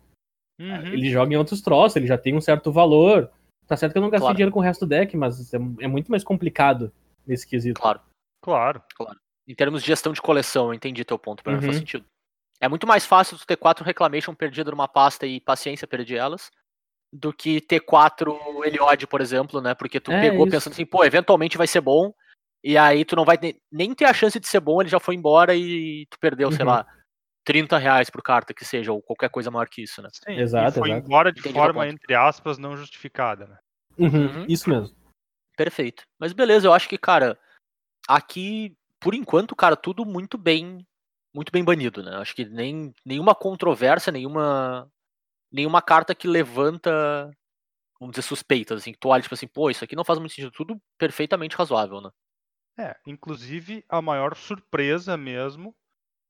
Uhum. Ele joga em outros troços, ele já tem um certo valor. Tá certo que eu não gastei Claro. dinheiro com o resto do deck, mas é, é muito mais complicado nesse quesito. Claro. Claro. Em termos de gestão de coleção, eu entendi teu ponto, pra mim faz Uhum. sentido. É muito mais fácil tu ter quatro Reclamation perdidas numa pasta e paciência perder elas, do que ter quatro Eliod, por exemplo, né? Porque tu É, pegou isso. pensando assim, pô, eventualmente vai ser bom, e aí tu não vai ne- nem ter a chance de ser bom, ele já foi embora e tu perdeu, sei Uhum. lá, 30 reais por carta que seja, ou qualquer coisa maior que isso, né? Sim, Exato, e foi exato. embora de Entendi forma, entre aspas, não justificada, né? Uhum, Uhum. Isso mesmo. Perfeito. Mas beleza, eu acho que, cara, aqui, por enquanto, cara, tudo muito bem, muito bem banido, né? Acho que nem nenhuma controvérsia, nenhuma nenhuma carta que levanta, vamos dizer, suspeitas, assim, que tu olha, tipo assim, pô, isso aqui não faz muito sentido, tudo perfeitamente razoável, né? É, inclusive a maior surpresa mesmo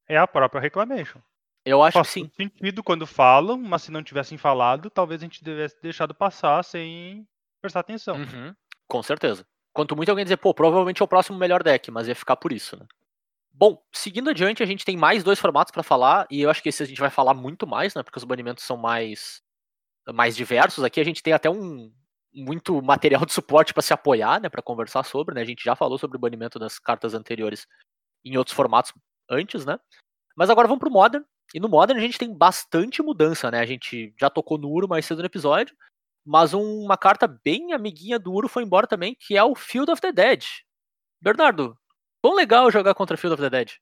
é a própria Reclamation. Eu acho Faz que sim. sentido quando falam, mas se não tivessem falado, talvez a gente tivesse deixado passar sem prestar atenção. Uhum, com certeza. Quanto muito alguém dizer, pô, provavelmente é o próximo melhor deck, mas ia ficar por isso, né? Bom, seguindo adiante, a gente tem mais dois formatos pra falar, e eu acho que esse a gente vai falar muito mais, né? Porque os banimentos são mais, mais diversos. Aqui a gente tem até um muito material de suporte pra se apoiar, né? Pra conversar sobre, né? A gente já falou sobre o banimento das cartas anteriores em outros formatos antes, né? Mas agora vamos pro Modern. E no Modern a gente tem bastante mudança, né? A gente já tocou no Uro mais cedo no episódio. Mas um- uma carta bem amiguinha do Uro foi embora também, que é o Field of the Dead. Bernardo, quão legal jogar contra Field of the Dead?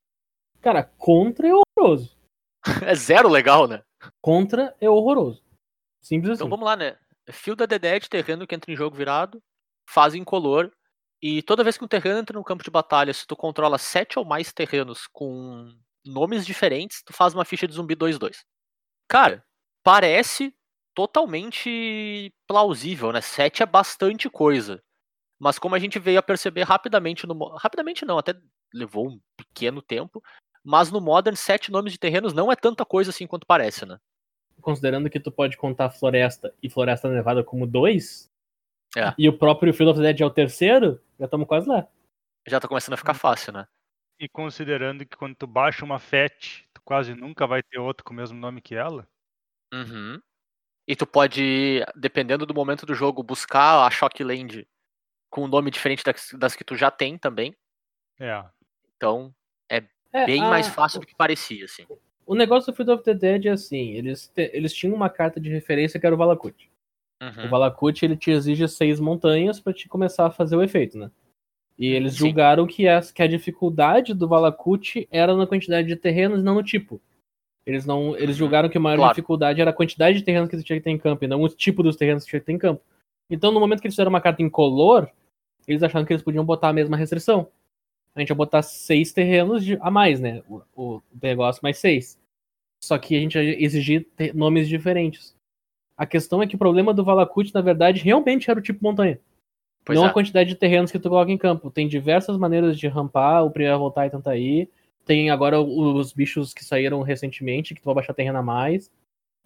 Cara, contra é horroroso. É zero legal, né? Contra é horroroso. Simples assim. Então vamos lá, né? Field of the Dead, terreno que entra em jogo virado, fase incolor. E toda vez que um terreno entra no campo de batalha, se tu controla sete ou mais terrenos com nomes diferentes, tu faz uma ficha de zumbi 2-2. Cara, parece totalmente plausível, né? 7 é bastante coisa. Mas como a gente veio a perceber rapidamente no. Rapidamente não, até levou um pequeno tempo. Mas no Modern, sete nomes de terrenos não é tanta coisa assim quanto parece, né? Considerando que tu pode contar Floresta e Floresta Nevada como dois, É. e o próprio Field of the Dead é o terceiro, já estamos quase lá. Já tá começando a ficar fácil, né? E considerando que quando tu baixa uma FET, tu quase nunca vai ter outro com o mesmo nome que ela. Uhum. E tu pode, dependendo do momento do jogo, buscar a Shockland com um nome diferente das, das que tu já tem também. É. Então, É, bem a- mais fácil do que parecia, assim. O negócio do Field of the Dead é assim, eles, te- eles tinham uma carta de referência que era o Valakut. O Uhum. Valakut, ele te exige seis montanhas pra te começar a fazer o efeito, né? E eles Sim. julgaram que a, que a dificuldade do Valakut era na quantidade de terrenos e não no tipo. Eles não, eles Uhum. julgaram que a maior Claro. dificuldade era a quantidade de terrenos que você tinha que ter em campo, e não o tipo dos terrenos que você tinha que ter em campo. Então, no momento que eles fizeram uma carta incolor, eles acharam que eles podiam botar a mesma restrição. A gente ia botar seis terrenos de- a mais, né? O, o negócio mais seis. Só que a gente ia exigir te- nomes diferentes. A questão é que o problema do Valakut, na verdade, realmente era o tipo montanha. Pois não é. a quantidade de terrenos que tu coloca em campo. Tem diversas maneiras de rampar, o primeiro voltar e tentar ir. Tem agora os bichos que saíram recentemente, que tu vai baixar terreno a mais.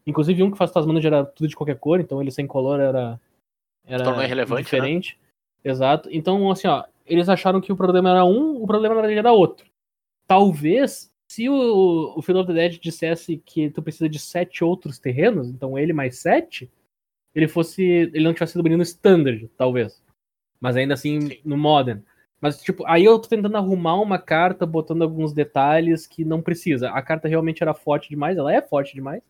Inclusive um que faz tuas manas era tudo de qualquer cor, então ele sem color era, era irrelevante, né? diferente. Exato. Então, assim, ó, eles acharam que o problema era um, o problema na verdade era outro. Talvez, se o, o Field of the Dead dissesse que tu precisa de sete outros terrenos, então ele mais sete, ele fosse. Ele não tivesse sido banido no standard, talvez. Mas ainda assim, Sim. no Modern. Mas, tipo, aí eu tô tentando arrumar uma carta, botando alguns detalhes que não precisa. A carta realmente era forte demais, ela é forte demais.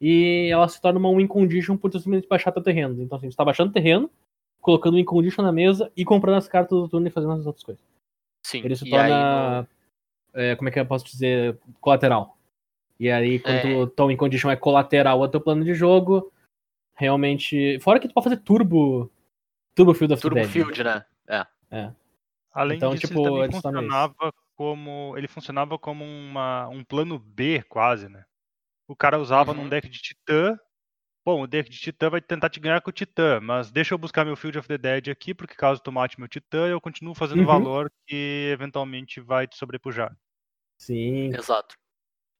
E ela se torna uma win condition por tu simplesmente baixar teu terreno. Então, assim, você tá baixando terreno, colocando win condition na mesa e comprando as cartas do turno e fazendo as outras coisas. Sim. Ele se e aí, torna. é, como é que eu posso dizer? Colateral. E aí, quando É. o teu win condition é colateral ao teu plano de jogo, realmente. Fora que tu pode fazer turbo. Turbo Field of Turbo the Dead. Field, né? É. Além Então, disso, tipo, ele funcionava como. Ele funcionava como uma, um plano B, quase, né? O cara usava Uhum. num deck de Titã. Bom, o deck de Titã vai tentar te ganhar com o Titã, mas deixa eu buscar meu Field of the Dead aqui, porque caso tu mate meu Titã, eu continuo fazendo Uhum. valor que eventualmente vai te sobrepujar. Sim. Exato.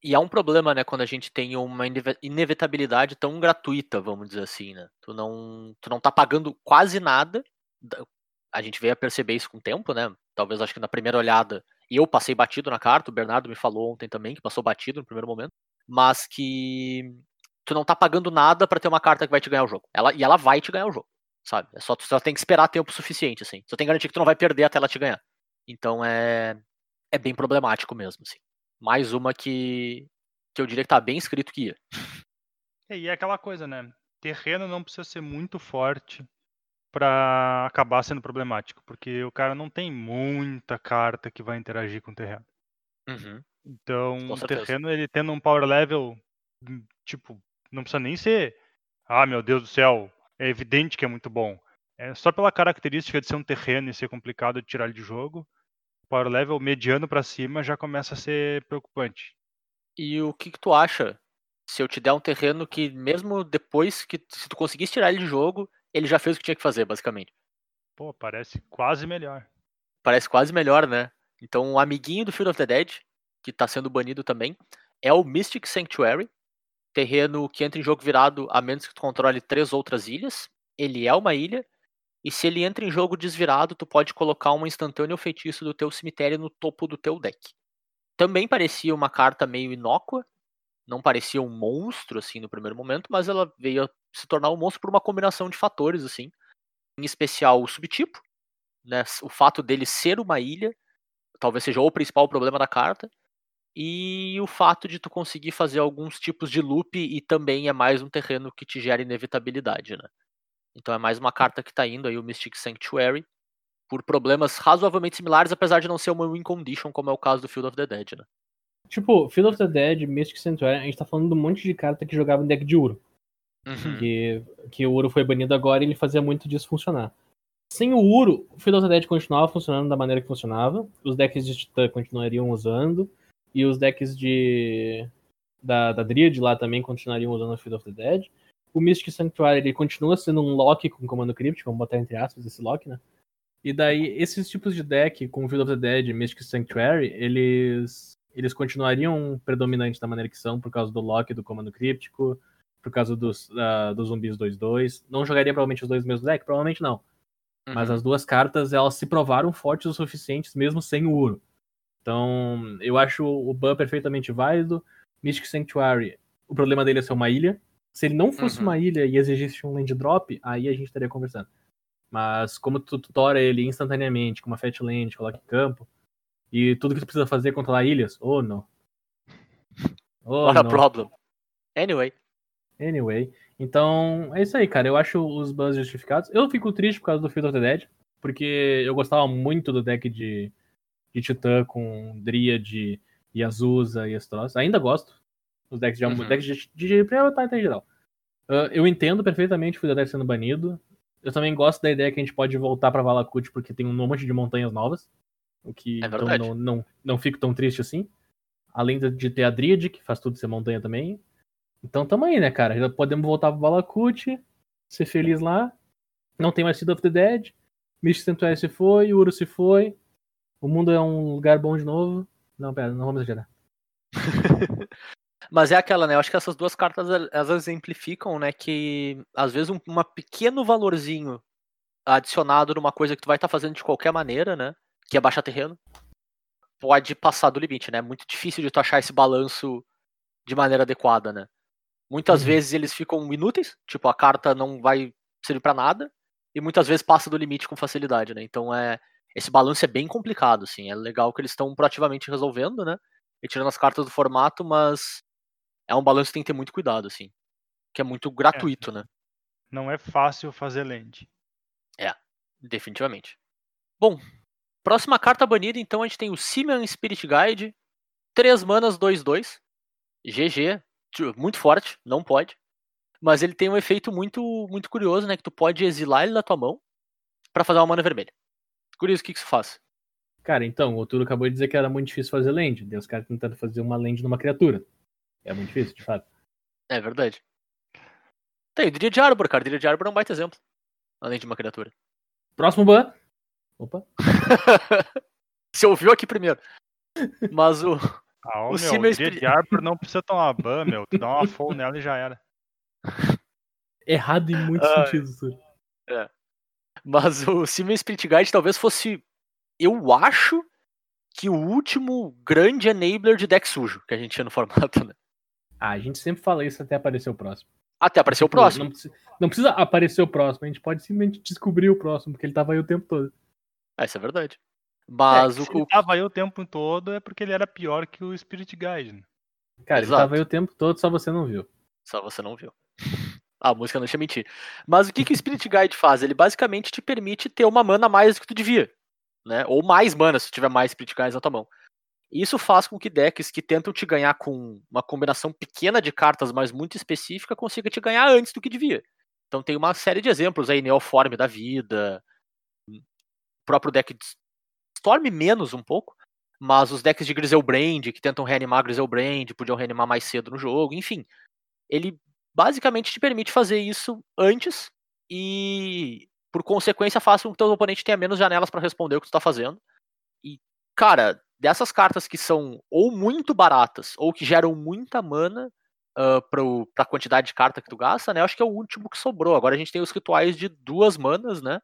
E há um problema, né, quando a gente tem uma inevitabilidade tão gratuita, vamos dizer assim, né? Tu não, tu não tá pagando quase nada. Da- A gente veio a perceber isso com o tempo, né? Talvez acho que na primeira olhada eu passei batido na carta, o Bernardo me falou ontem também que passou batido no primeiro momento, mas que tu não tá pagando nada pra ter uma carta que vai te ganhar o jogo. Ela, e ela vai te ganhar o jogo, sabe? É só tu só tem que esperar tempo suficiente, assim. Só tem que garantir que tu não vai perder até ela te ganhar. Então é é bem problemático mesmo, assim mais uma que, que eu diria que tá bem escrito que ia. É, E é aquela coisa, né? Terreno não precisa ser muito forte pra acabar sendo problemático, porque o cara não tem muita carta que vai interagir com o terreno. Uhum. Então, o terreno, ele tendo um power level, hum, tipo, não precisa nem ser, ah, meu Deus do céu, é evidente que é muito bom. É só pela característica de ser um terreno e ser complicado de tirar ele de jogo, power level mediano pra cima já começa a ser preocupante. E o que, que tu acha se eu te der um terreno que, mesmo depois que se tu conseguisse tirar ele de jogo, ele já fez o que tinha que fazer, basicamente? Pô, parece quase melhor. Parece quase melhor, né? Então, o amiguinho do Field of the Dead, que tá sendo banido também, é o Mystic Sanctuary, terreno que entra em jogo virado a menos que tu controle três outras ilhas. Ele é uma ilha, e se ele entra em jogo desvirado, tu pode colocar uma instantânea ou feitiço do teu cemitério no topo do teu deck. Também parecia uma carta meio inócua, não parecia um monstro assim no primeiro momento, mas ela veio a se tornar um monstro por uma combinação de fatores assim, em especial o subtipo, né, o fato dele ser uma ilha, talvez seja o principal problema da carta, e o fato de tu conseguir fazer alguns tipos de loop e também é mais um terreno que te gera inevitabilidade, né? Então é mais uma carta que tá indo aí, o Mystic Sanctuary, por problemas razoavelmente similares, apesar de não ser uma win condition, como é o caso do Field of the Dead, né? Tipo, Field of the Dead, Mystic Sanctuary, a gente tá falando de um monte de carta que jogava em deck de Uro. Uhum. Que, que o Uro foi banido agora e ele fazia muito disso funcionar. Sem o Uro, o Field of the Dead continuava funcionando da maneira que funcionava. Os decks de Titã continuariam usando. E os decks de. Da, da Dryad lá também continuariam usando o Field of the Dead. O Mystic Sanctuary ele continua sendo um lock com comando crypt, vamos botar entre aspas esse lock, né? E daí, esses tipos de deck com Field of the Dead e Mystic Sanctuary, eles, eles continuariam predominantes da maneira que são, por causa do lock do comando críptico, por causa dos, uh, dos zumbis 2-2. Não jogaria provavelmente os dois no mesmo deck? Provavelmente não. Mas Uhum. as duas cartas, elas se provaram fortes o suficientes, mesmo sem o Uro. Então, eu acho o ban perfeitamente válido. Mystic Sanctuary, o problema dele é ser uma ilha. Se ele não fosse Uhum. uma ilha e exigisse um land drop, aí a gente estaria conversando. Mas como tu tutora ele instantaneamente, com uma Fat Land, coloca em campo, e tudo que tu precisa fazer é controlar ilhas, oh não. Oh, What a problem. Anyway. Anyway, então é isso aí, cara. Eu acho os bans justificados. Eu fico triste por causa do Field of the Dead, porque eu gostava muito do deck de, de Titã com Dryad e Azusa e esse troço. Ainda gosto. Os decks de, Uhum. decks de, de Primal Titan em geral. Ah, eu entendo perfeitamente o Dead sendo banido. Eu também gosto da ideia que a gente pode voltar pra Valakut porque tem um monte de montanhas novas. O que É então não, não, não fico tão triste assim. Além de- de ter a Dryad, que faz tudo ser montanha também. Então tamo aí, né, cara? Já podemos voltar pro Valakut, ser feliz lá. Não tem mais Seed of the Dead. Mystic Sanctuary se foi, Uro se foi. O mundo é um lugar bom de novo. Não, pera, não vamos exagerar. Mas é aquela, né? Eu acho que essas duas cartas elas exemplificam, né, que às vezes um uma pequeno valorzinho adicionado numa coisa que tu vai estar fazendo de qualquer maneira, né? Que é baixar terreno, pode passar do limite, né? É muito difícil de tu achar esse balanço de maneira adequada, né? Muitas Uhum. vezes eles ficam inúteis, tipo, a carta não vai servir pra nada, e muitas vezes passa do limite com facilidade, né? Então é. Esse balanço é bem complicado, assim. É legal que eles estão proativamente resolvendo, né? E tirando as cartas do formato, mas é um balanço que tem que ter muito cuidado, assim. Que é muito gratuito, né? Não é fácil fazer land. Definitivamente. Bom, próxima carta banida, então, a gente tem o Simeon Spirit Guide. 3 manas, 2-2. GG. Muito forte, não pode. Mas ele tem um efeito muito muito curioso, né? Que tu pode exilar ele da tua mão pra fazer uma mana vermelha. Curioso, o que que isso faz? Cara, então, o Turo acabou de dizer que era muito difícil fazer land. Os caras tentando fazer uma land numa criatura. É muito difícil, de fato. É verdade. Tem o Dria de Arbor, cara. Dria de Arbor é um baita exemplo. Além de uma criatura. Próximo ban. Opa. Você ouviu aqui primeiro. Mas o. Ah, ô, O meu, Siemens dia de Arbor não precisa tomar ban, meu. Tu dá uma full nela e já era. Errado em muitos Ai. sentidos, Turo. Mas o Simeon Spirit Guide talvez fosse. Eu acho que o último grande enabler de deck sujo que a gente tinha no formato, né? Ah, a gente sempre fala isso até aparecer o próximo. Até apareceu o Tipo, próximo. Não precisa, não precisa aparecer o próximo, a gente pode simplesmente descobrir o próximo, porque ele tava aí o tempo todo. É, isso é verdade. Mas É, o, se ele o- tava aí o tempo todo é porque ele era pior que o Spirit Guide. né? Cara, Exato. ele tava aí o tempo todo, só você não viu. Só você não viu. A música não deixa mentir. Mas o que, que o Spirit Guide faz? Ele basicamente te permite ter uma mana a mais do que tu devia. Né? Ou mais mana se tiver mais Spirit Guides na tua mão. Isso faz com que decks que tentam te ganhar com uma combinação pequena de cartas, mas muito específica, consiga te ganhar antes do que devia. Então tem uma série de exemplos aí, Neoform da vida, o próprio deck de Storm menos um pouco, mas os decks de Griselbrand, que tentam reanimar Griselbrand, podiam reanimar mais cedo no jogo, enfim. Ele basicamente te permite fazer isso antes e, por consequência, faz com que teu oponente tenha menos janelas para responder o que tu tá fazendo. E, cara, dessas cartas que são ou muito baratas ou que geram muita mana uh, pro, pra quantidade de carta que tu gasta, né? Eu acho que é o último que sobrou. Agora a gente tem os rituais de duas manas, né?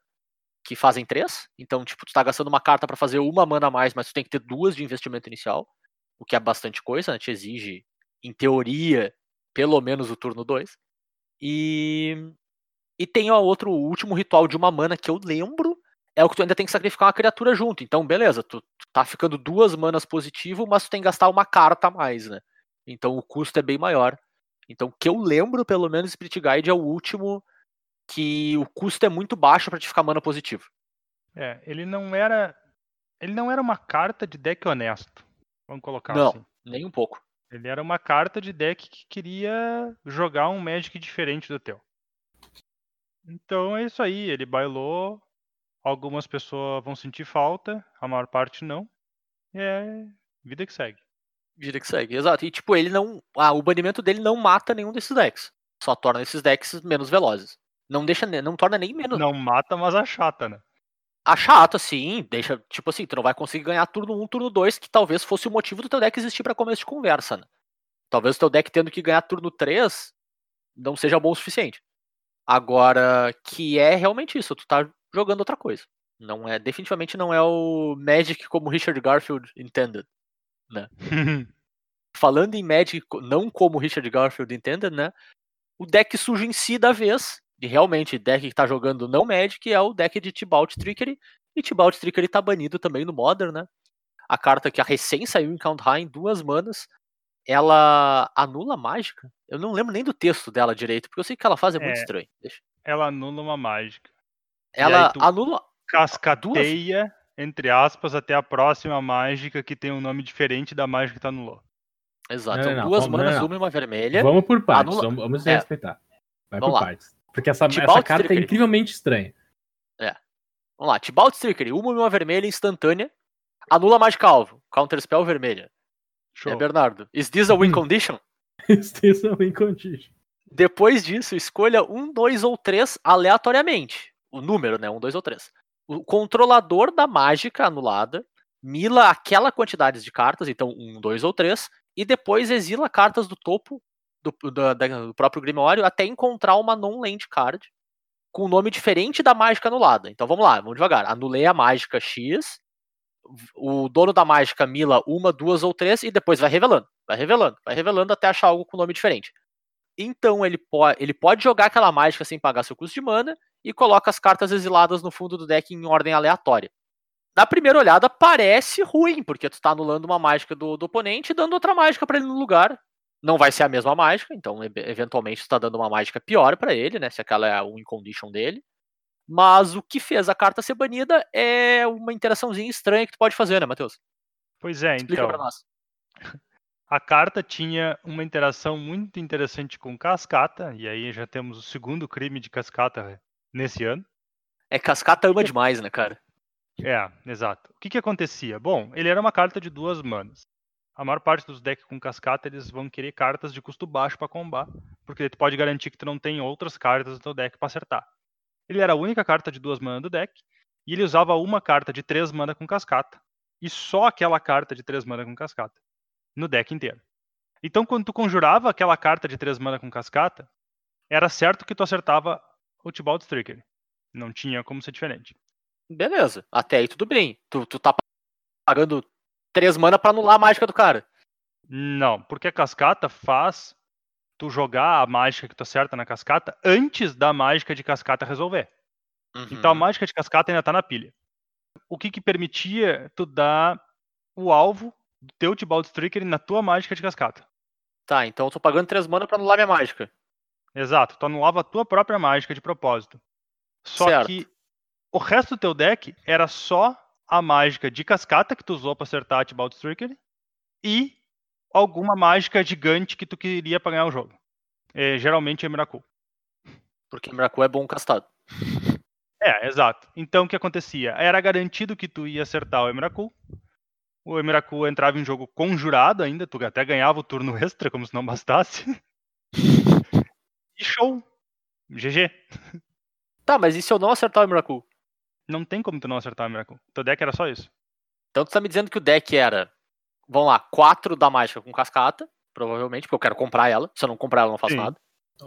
Que fazem três. Então, tipo, tu tá gastando uma carta para fazer uma mana a mais, mas tu tem que ter duas de investimento inicial. O que é bastante coisa, né? Te exige, em teoria, pelo menos o turno 2. E. E tem o outro, o último ritual de uma mana que eu lembro. É o que tu ainda tem que sacrificar uma criatura junto. Então, beleza, tu, tu tá ficando duas manas positivo, mas tu tem que gastar uma carta a mais, né? Então o custo é bem maior. Então, o que eu lembro, pelo menos, Spirit Guide é o último que o custo é muito baixo pra te ficar mana positivo. É, ele não era. Ele não era uma carta de deck honesto. Vamos colocar Não. assim. Nem um pouco. Ele era uma carta de deck que queria jogar um Magic diferente do teu. Então é isso aí, ele bailou. Algumas pessoas vão sentir falta, a maior parte não. E é vida que segue. Vida que segue, exato. E tipo, ele não. Ah, o banimento dele não mata nenhum desses decks. Só torna esses decks menos velozes. Não deixa, não torna nem menos. Não mata, mas a chata, né? A chata, sim, deixa, tipo assim, tu não vai conseguir ganhar turno 1, turno 2, que talvez fosse o motivo do teu deck existir pra começo de conversa, né? Talvez o teu deck tendo que ganhar turno 3 não seja bom o suficiente. Agora, que é realmente isso, tu tá jogando outra coisa. Não é, definitivamente não é o Magic como Richard Garfield intended. Falando em Magic não como Richard Garfield intended, né? O deck sujo em si da vez, e realmente deck que tá jogando não Magic, é o deck de Tibalt Trickery. E Tibalt Trickery tá banido também no Modern, né? A carta que a recém saiu em Count High em duas manas, ela anula a mágica. Eu não lembro nem do texto dela direito, porque eu sei que o que ela faz é muito É. estranho. Deixa- Ela anula uma mágica. Ela anula. Cascateia, entre aspas, até a próxima mágica que tem um nome diferente da mágica que tu anulou. Exato, Não, são não, não, duas vamos- manas, não, não. uma e uma vermelha. Vamos por partes, Anula- vamos, vamos É. respeitar. Vai Vamos por lá. partes. Porque essa, essa carta é incrivelmente estranha. Vamos lá, Tibalt Trickery, uma e uma vermelha instantânea. Anula a mágica alvo. Counter spell vermelha. Show. É Bernardo. Is this a win Hum. condition? Extensão em condition. Depois disso, escolha um, dois ou três aleatoriamente. O número, né? Um, dois ou três. O controlador da mágica anulada mila aquela quantidade de cartas, então um, dois ou três, e depois exila cartas do topo do, da- do próprio Grimório até encontrar uma non-land card com um nome diferente da mágica anulada. Então vamos lá, vamos devagar. Anulei a mágica X, o dono da mágica mila uma, duas ou três, e depois vai revelando, vai revelando, vai revelando até achar algo com nome diferente. Então ele, po ele pode jogar aquela mágica sem pagar seu custo de mana e coloca as cartas exiladas no fundo do deck em ordem aleatória. Na primeira olhada parece ruim, porque tu tá anulando uma mágica do, do oponente e dando outra mágica pra ele no lugar. Não vai ser a mesma mágica, então eventualmente tu tá dando uma mágica pior pra ele, né? Se aquela é a win condition dele. Mas o que fez a carta ser banida é uma interaçãozinha estranha que tu pode fazer, né, Matheus? Pois é, Explica então. pra nós. A carta tinha uma interação muito interessante com cascata, e aí já temos o segundo crime de cascata nesse ano. É cascata ama demais, né, cara? É, exato. O que que acontecia? Bom, ele era uma carta de duas manas. A maior parte dos decks com cascata, eles vão querer cartas de custo baixo para combar, porque tu pode garantir que tu não tem outras cartas no teu deck para acertar. Ele era a única carta de duas manas do deck, e ele usava uma carta de três mana com cascata, e só aquela carta de três mana com cascata, no deck inteiro. Então, quando tu conjurava aquela carta de três mana com cascata, era certo que tu acertava o Tibalt Trickery. Não tinha como ser diferente. Beleza. Até aí tudo bem. Tu, tu tá pagando três mana pra anular a mágica do cara. Não, porque a cascata faz tu jogar a mágica que tu acerta na cascata antes da mágica de cascata resolver. Então a Uhum. mágica de cascata ainda tá na pilha. O que que permitia tu dar o alvo do teu Tibalt Trickery na tua mágica de cascata. Tá, então eu tô pagando três mana pra anular minha mágica. Exato, tu anulava a tua própria mágica de propósito. Só Certo. que o resto do teu deck era só a mágica de cascata que tu usou pra acertar a Tibalt Trickery e alguma mágica gigante que tu queria pra ganhar o jogo. É, geralmente é Miracle. Porque Miracle é bom castado. É, exato. Então o que acontecia? Era garantido que tu ia acertar o Emrakul. O Emrakul entrava em jogo conjurado ainda, tu até ganhava o turno extra, como se não bastasse. E show. GG. Tá, mas e se eu não acertar o Miracle? Não tem como tu não acertar o Emrakul. Teu deck era só isso. Então tu tá me dizendo que o deck era, vamos lá, quatro da mágica com cascata, provavelmente, porque eu quero comprar ela. Se eu não comprar ela, eu não faço Sim. nada.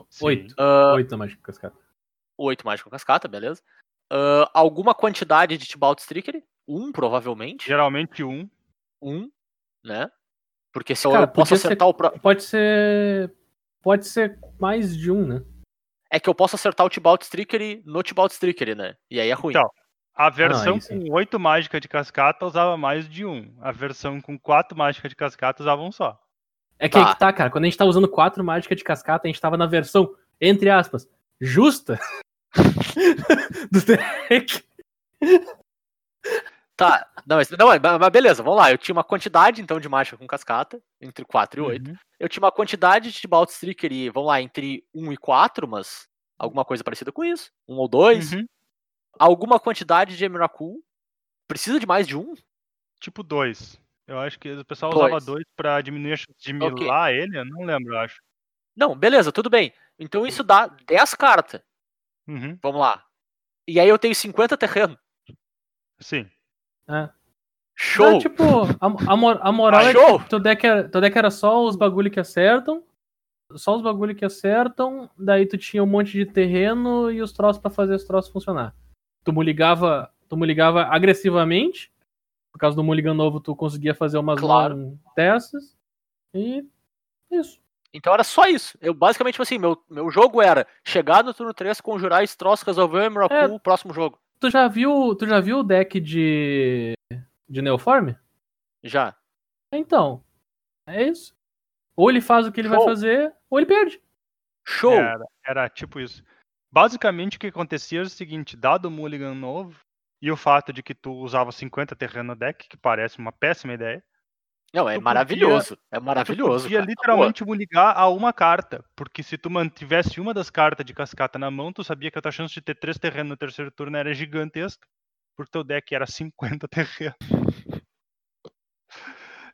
Sim. Oito. Ah, Oito na mágica cascata. oito mágica com cascata, beleza. Ah, alguma quantidade de Tibalt Trickery? Um, provavelmente. Geralmente um. Um, né? Porque se eu, Cara, eu posso podia ser- acertar o. Pro... Pode ser. Pode ser mais de um, né? É que eu posso acertar o Tibalt Trickery no Tibalt Trickery, né? E aí é ruim. Então. A versão sim. com oito mágica de cascata usava mais de um. A versão com quatro mágica de cascata usava um só. É que aí Tá. que tá, cara. Quando a gente tá usando quatro mágicas de cascata, a gente tava na versão, entre aspas, justa do deck. Tá, não, mas, não, mas mas beleza, vamos lá. Eu tinha uma quantidade, então, de marcha com cascata, entre 4 e 8. Uhum. Eu tinha uma quantidade de Balt Stricker, e, vamos lá, entre 1 e 4, mas alguma coisa parecida com isso. 1 ou 2. Uhum. Alguma quantidade de Emrakul. Precisa de mais de um? Tipo dois. Eu acho que o pessoal Dois. usava dois pra diminuir a chance de milar ele, eu não lembro, eu acho. Não, beleza, tudo bem. Então isso dá 10 cartas. Uhum. Vamos lá. E aí eu tenho 50 terreno. Sim. É. Show! Não, tipo, a, a, a moral é Show! que teu deck, era, teu deck era só os bagulho que acertam. Só os bagulho que acertam. Daí tu tinha um monte de terreno e os troços pra fazer os troços funcionar. Tu muligava, tu muligava agressivamente. Por causa do Mulligan novo, tu conseguia fazer umas Claro. long dessas. E isso. Então era só isso. Eu basicamente, tipo assim, meu, meu jogo era chegar no turno 3, conjurar esse troço, resolver o Emrakul, É. próximo jogo. Tu já viu, tu já viu o deck de de Neoform? Já. Então, é isso. Ou ele faz o que ele vai Show. fazer, ou ele perde. Show! Era, era tipo isso. Basicamente o que acontecia é o seguinte, dado o Mulligan novo e o fato de que tu usava 50 terreno no deck, que parece uma péssima ideia, Não, é tu maravilhoso. É tu maravilhoso. podia cara. literalmente ligar a uma carta, porque se tu mantivesse uma das cartas de cascata na mão, tu sabia que a tua chance de ter três terrenos no terceiro turno era gigantesca, porque teu deck era 50 terrenos.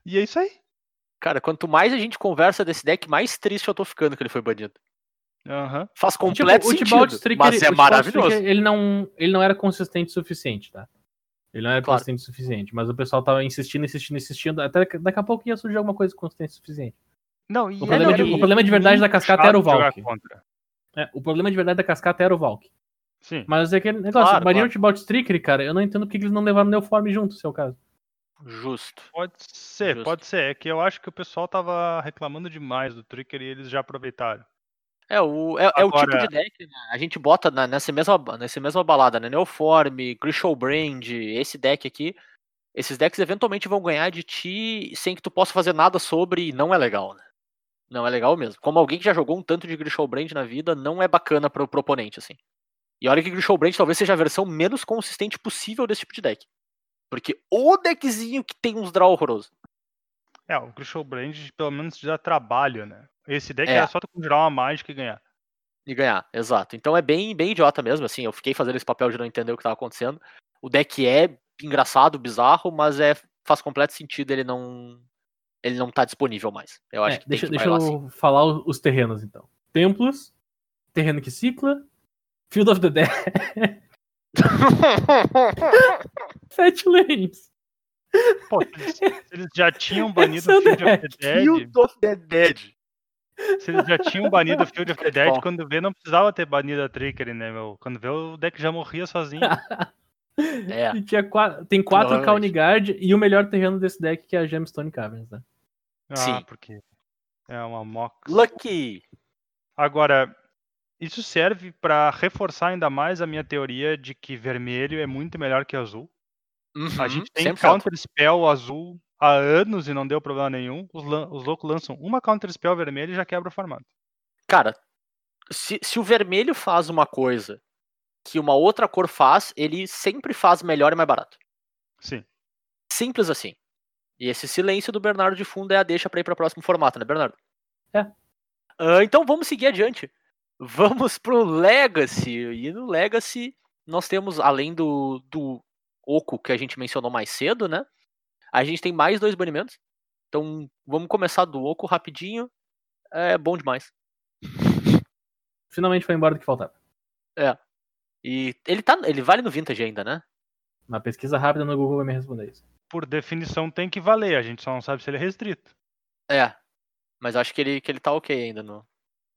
E é isso aí. Cara, quanto mais a gente conversa desse deck, mais triste eu tô ficando que ele foi banido. Aham. Faz Tipo, completo o sentido, Tibalt Stricker, mas é o Tibalt maravilhoso. Stricker, ele não, ele não era consistente o suficiente, tá? Ele não era Claro. consistente o suficiente, mas o pessoal tava insistindo, insistindo, insistindo, até daqui- a pouco ia surgir alguma coisa consistente o suficiente. Não, e O problema, não, de, e- o problema de verdade da cascata era o Valk. É, o problema de verdade da cascata era o Valk. Sim. Mas é aquele negócio, Claro, Banir claro. o Stricker, cara, eu não entendo porque que eles não levaram o Neoform junto, se é o caso. Justo. Pode ser, Justo. pode ser. É que eu acho que o pessoal tava reclamando demais do Tricker e eles já aproveitaram. É, o, é, é o tipo Agora- de deck, né? A gente bota na- nessa, mesma, nessa mesma balada, né? Neoform, Grishol Brand, esse deck aqui. Esses decks eventualmente vão ganhar de ti sem que tu possa fazer nada sobre e não é legal, né? Não é legal mesmo. Como alguém que já jogou um tanto de Grishol Brand na vida, não é bacana pro, pro oponente, assim. E olha que Grishol Brand talvez seja a versão menos consistente possível desse tipo de deck. Porque o deckzinho que tem uns draw horroroso. É, o Crucial Brand pelo menos te dá trabalho, né? Esse deck É. era só tu conjurar uma mágica e ganhar. E ganhar, exato. Então é bem, bem idiota mesmo, assim. Eu fiquei fazendo esse papel de não entender o que tava acontecendo. O deck é engraçado, bizarro, mas é faz completo sentido ele não ele não tá disponível mais. Eu acho É, que deixa tem que deixa eu falar o- os terrenos, então. Templos, terreno que cicla, Field of the Dead, Fat Lanes. Pô, eles, eles já tinham banido Esse é o Field of the. Dead, Field of the Dead. Se eles já tinham banido o Field of the Dead, Bom. quando vê não precisava ter banido a Trickery, né, meu? Quando vê o deck já morria sozinho. É. E tinha qua- tem quatro Guard e o melhor terreno desse deck que é a Gemstone Caverns, né? Ah, Sim. porque é uma mox. Lucky. Agora, isso serve pra reforçar ainda mais a minha teoria de que vermelho é muito melhor que azul. A Uhum, gente tem 100%. Counter Spell azul há anos e não deu problema nenhum. Os, os loucos lançam uma Counter Spell vermelho e já quebra o formato. Cara, se, se o vermelho faz uma coisa que uma outra cor faz, ele sempre faz melhor e mais barato. Sim. Simples assim. E esse silêncio do Bernardo de fundo é a deixa pra ir para o próximo formato, né, Bernardo? É. Ah, então vamos seguir adiante. Vamos pro Legacy. E no Legacy nós temos, além do, do Oco que a gente mencionou mais cedo, né? A gente tem mais dois banimentos. Então vamos começar do Oco rapidinho. É bom demais. Finalmente foi embora do que faltava. E ele tá. Ele vale no Vintage ainda, né? Uma pesquisa rápida no Google vai me responder isso. Por definição tem que valer, a gente só não sabe se ele é restrito. É. Mas acho que ele, que ele tá ok ainda no.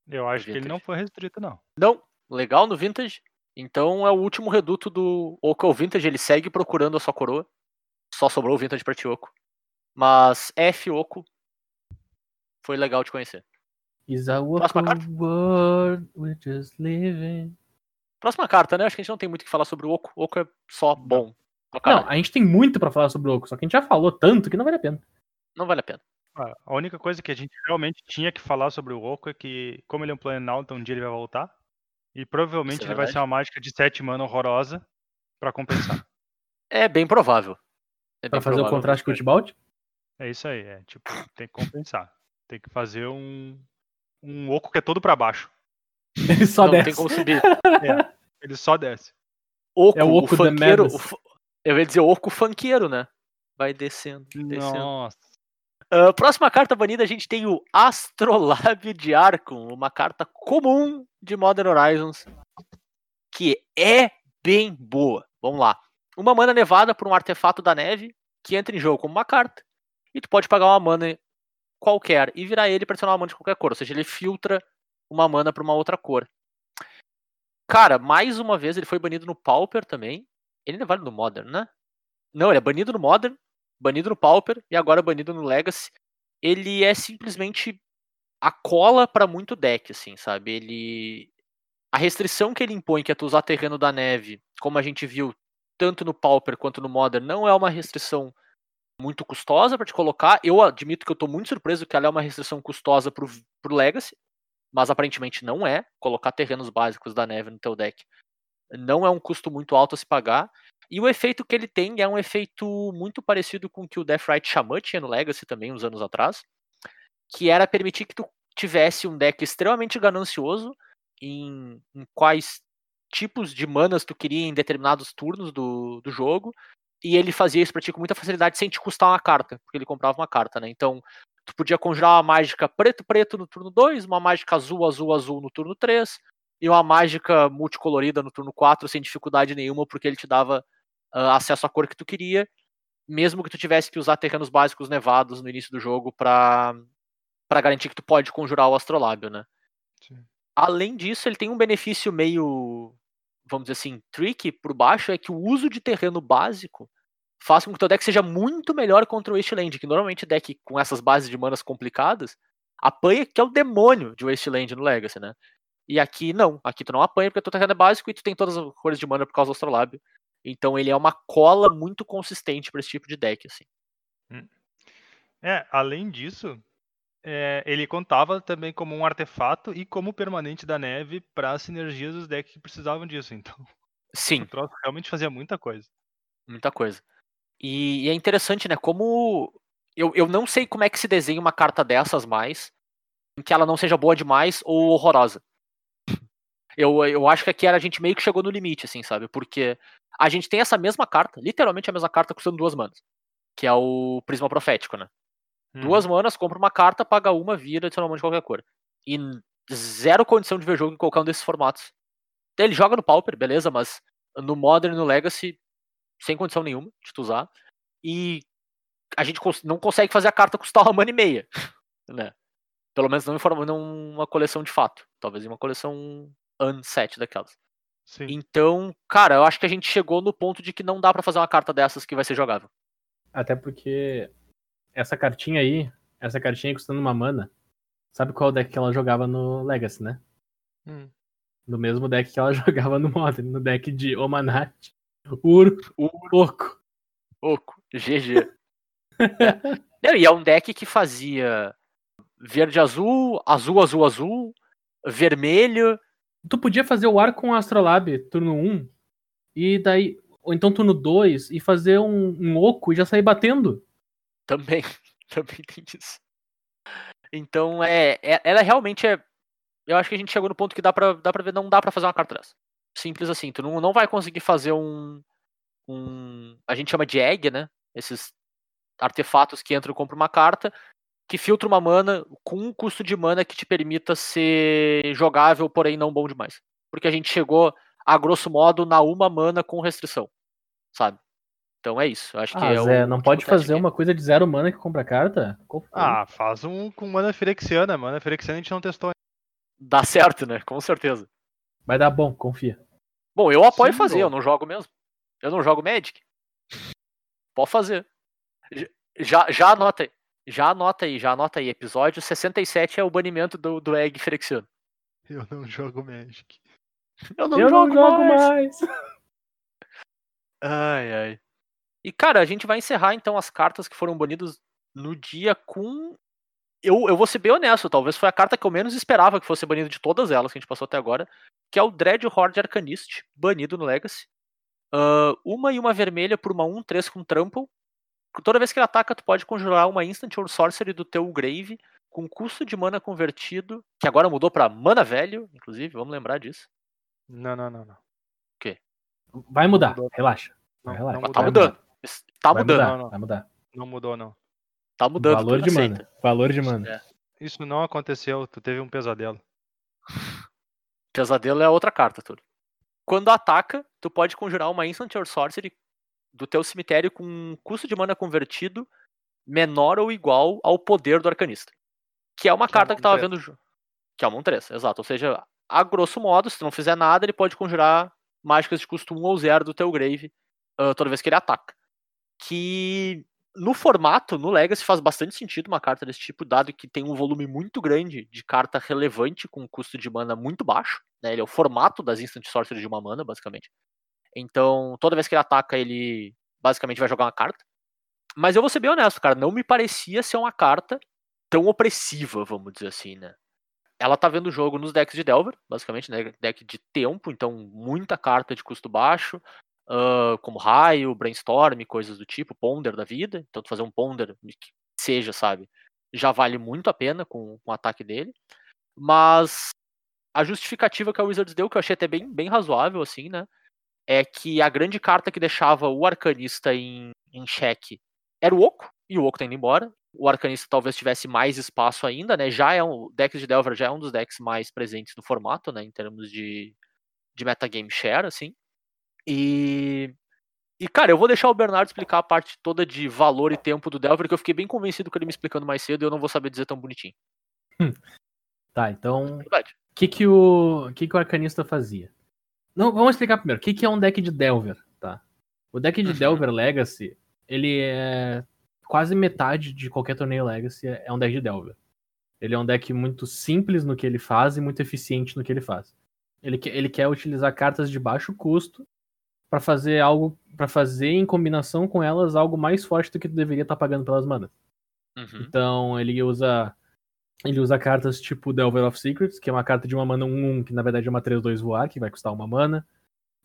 Eu acho que ele não foi restrito, não. Não, legal no Vintage. Então é o último reduto do Oco ao Vintage. Ele segue procurando a sua coroa. Só sobrou o Vintage pra ti, Oco. Mas F Oco. Foi legal te conhecer. Próxima carta. world we're just living. Próxima carta, né? Acho que a gente não tem muito o que falar sobre o Oco. Oco é só bom. Não, a gente tem muito pra falar sobre o Oco, só que a gente já falou tanto que não vale a pena. Não vale a pena. Ah, A única coisa que a gente realmente tinha que falar sobre o Oco é que, como ele é um Planalto, um dia ele vai voltar. E provavelmente é ele vai ser uma mágica de 7 mana horrorosa pra compensar. É bem provável. É Pra bem fazer o contraste com o Tibalt? É isso aí, é tipo, tem que compensar. Tem que fazer um um oco que é todo pra baixo. Ele só não desce. tem como subir. Ele só desce. Oco, É o o Oco the funkeiro. O Eu ia dizer oco funkeiro, né? Vai descendo, descendo. Nossa. Ah, próxima carta banida, a gente tem o Astrolábio de Arkham, uma carta comum de Modern Horizons, que é bem boa. Vamos lá. Uma mana nevada por um artefato da neve, que entra em jogo como uma carta, e tu pode pagar uma mana qualquer e virar ele para adicionar uma mana de qualquer cor, ou seja, ele filtra uma mana para uma outra cor. Cara, mais uma vez ele foi banido no Pauper também. Ele ainda vale no Modern, né? Não, ele é banido no Modern, banido no Pauper e agora banido no Legacy. Ele é simplesmente a cola para muito deck, assim, sabe? Ele a restrição que ele impõe, que é tu usar terreno da neve, como a gente viu tanto no Pauper quanto no Modern, não é uma restrição muito custosa para te colocar. Eu admito que eu tô muito surpreso que ela é uma restrição custosa pro, pro Legacy, mas aparentemente não é. Colocar terrenos básicos da neve no teu deck não é um custo muito alto a se pagar. E o efeito que ele tem é um efeito muito parecido com o que o Deathrite Shaman tinha no Legacy também, uns anos atrás, que era permitir que tu tivesse um deck extremamente ganancioso em, em quais tipos de manas tu queria em determinados turnos do, do jogo, e ele fazia isso pra ti com muita facilidade sem te custar uma carta, porque ele comprava uma carta, né? Então, tu podia conjurar uma mágica preto-preto no turno 2, uma mágica azul-azul-azul no turno 3, e uma mágica multicolorida no turno 4 sem dificuldade nenhuma, porque ele te dava uh, acesso à cor que tu queria, mesmo que tu tivesse que usar terrenos básicos nevados no início do jogo para garantir que tu pode conjurar o astrolábio, né? Além disso, ele tem um benefício meio, vamos dizer assim, tricky por baixo, é que o uso de terreno básico faz com que o teu deck seja muito melhor contra o Wasteland, que normalmente deck com essas bases de manas complicadas apanha que é o demônio de Wasteland no Legacy, né? E aqui não, aqui tu não apanha porque teu terreno é básico e tu tem todas as cores de mana por causa do astrolábio. Então ele é uma cola muito consistente para esse tipo de deck, assim. É, além disso, é, ele contava também como um artefato e como permanente da neve para as sinergias dos decks que precisavam disso. Então, Sim, o troço realmente fazia muita coisa. muita coisa. E, e é interessante, né? Como eu, eu não sei como é que se desenha uma carta dessas mais, em que ela não seja boa demais ou horrorosa. Eu, eu acho que aqui a gente meio que chegou no limite, assim, sabe? Porque a gente tem essa mesma carta, literalmente a mesma carta custando duas manas, que é o Prisma Profético, né? Duas manas, compra uma carta, paga uma, vira, adiciona uma de qualquer cor. E zero condição de ver jogo em qualquer um desses formatos. Ele joga no Pauper, beleza, mas no Modern e no Legacy, sem condição nenhuma de tu usar. E a gente não consegue fazer a carta custar uma mana e meia, né? Pelo menos não em forma, não uma coleção de fato. Talvez em uma coleção unset daquelas. Sim. Então, cara, eu acho que a gente chegou no ponto de que não dá pra fazer uma carta dessas que vai ser jogável. Até porque essa cartinha aí, essa cartinha aí custando uma mana, sabe qual deck que ela jogava no Legacy, né? Hum. No mesmo deck que ela jogava no Modern, no deck de Omanat, Ur, Oco. Oco, GG. É. Não, e é um deck que fazia verde azul, azul azul azul, vermelho. Tu podia fazer o ar com o Astrolabe, turno 1, e daí. Ou então turno 2, e fazer um, um Oco e já sair batendo. Também, também tem isso. Então, é, é- ela realmente é. Eu acho que a gente chegou no ponto que dá pra, dá pra ver, não dá pra fazer uma carta dessa. Simples assim. Tu não, não vai conseguir fazer um. um a gente chama de egg, né? Esses artefatos que entram e compram uma carta, que filtra uma mana com um custo de mana que te permita ser jogável, porém não bom demais. Porque a gente chegou, a grosso modo, na uma mana com restrição. Sabe? Então é isso. Acho que Ah, é o Zé, não pode fazer aqui. uma coisa de zero mana que compra carta? Ah, faz um com mana firexiana. Mana firexiana a gente não testou. Dá certo, né? Com certeza. Vai dar bom, confia. Bom, eu apoio Sim, fazer, bom. eu não jogo mesmo. Eu não jogo Magic. Pode fazer. Já, já anota aí. Já anota aí, já anota aí. Episódio 67 é o banimento do, do Egg Frexiano. Eu não jogo Magic. Eu não Eu jogo, não jogo mais. mais. Ai, ai. E, cara, a gente vai encerrar então as cartas que foram banidas no dia com eu, eu vou ser bem honesto, talvez foi a carta que eu menos esperava que fosse banida de todas elas que a gente passou até agora, que é o Dread Horde Arcanist, banido no Legacy. Uh, uma e uma vermelha por uma 1-3 com Trample. Toda vez que ele ataca, tu pode conjurar uma Instant or Sorcery do teu Grave com custo de mana convertido, que agora mudou pra mana velho, inclusive, vamos lembrar disso. Não, não, não, não. Vai mudar, relaxa. Não, relaxa. não tá Vai mudando. Tá Vai mudando. mudar, Não, não. vai mudar. Não mudou, não. Tá mudando. Valor de aceita. mana. Valor de mana. Isso não aconteceu, tu teve um pesadelo. Pesadelo é outra carta, tudo. Quando ataca, tu pode conjurar uma Instant or Sorcery do teu cemitério com um custo de mana convertido menor ou igual ao poder do arcanista. Que é uma Que é carta uma que tava 1/3. vendo. Que é uma 1-3, exato. Ou seja, a grosso modo, se tu não fizer nada, ele pode conjurar mágicas de custo 1 ou 0 do teu grave ah, toda vez que ele ataca. Que no formato, no Legacy, faz bastante sentido uma carta desse tipo, dado que tem um volume muito grande de carta relevante com custo de mana muito baixo. Né? Ele é o formato das Instant Sorcery de uma mana, basicamente. Então, toda vez que ele ataca, ele basicamente vai jogar uma carta. Mas eu vou ser bem honesto, cara, não me parecia ser uma carta tão opressiva, vamos dizer assim, né? Ela tá vendo o jogo nos decks de Delver, basicamente, né? Deck de tempo, então muita carta de custo baixo, ah, como raio, brainstorm, coisas do tipo, ponder da vida. Então, fazer um ponder que seja, sabe? Já vale muito a pena com, com o ataque dele. Mas a justificativa que a Wizards deu, que eu achei até bem, bem razoável, assim, né? É que a grande carta que deixava o arcanista em, em xeque era o Oco, e o Oco tá indo embora. O arcanista talvez tivesse mais espaço ainda, né? Já é um. O deck de Delver já é um dos decks mais presentes no formato, né? Em termos de, de metagame share, assim. E. E, cara, eu vou deixar o Bernardo explicar a parte toda de valor e tempo do Delver, que eu fiquei bem convencido com ele me explicando mais cedo e eu não vou saber dizer tão bonitinho. Tá, então Verdade. O que, que, o, que, que o arcanista fazia? Não, vamos explicar primeiro. O que, que é um deck de Delver, tá? O deck de Uhum. Delver Legacy, ele é quase metade de qualquer torneio Legacy é é um deck de Delver. Ele é um deck muito simples no que ele faz e muito eficiente no que ele faz. Ele, ele quer utilizar cartas de baixo custo para fazer algo, para fazer em combinação com elas algo mais forte do que tu deveria estar pagando pelas manas. Uhum. Então ele usa ele usa cartas tipo Delver of Secrets, que é uma carta de uma mana 1-1, que na verdade é uma 3-2 voar, que vai custar uma mana.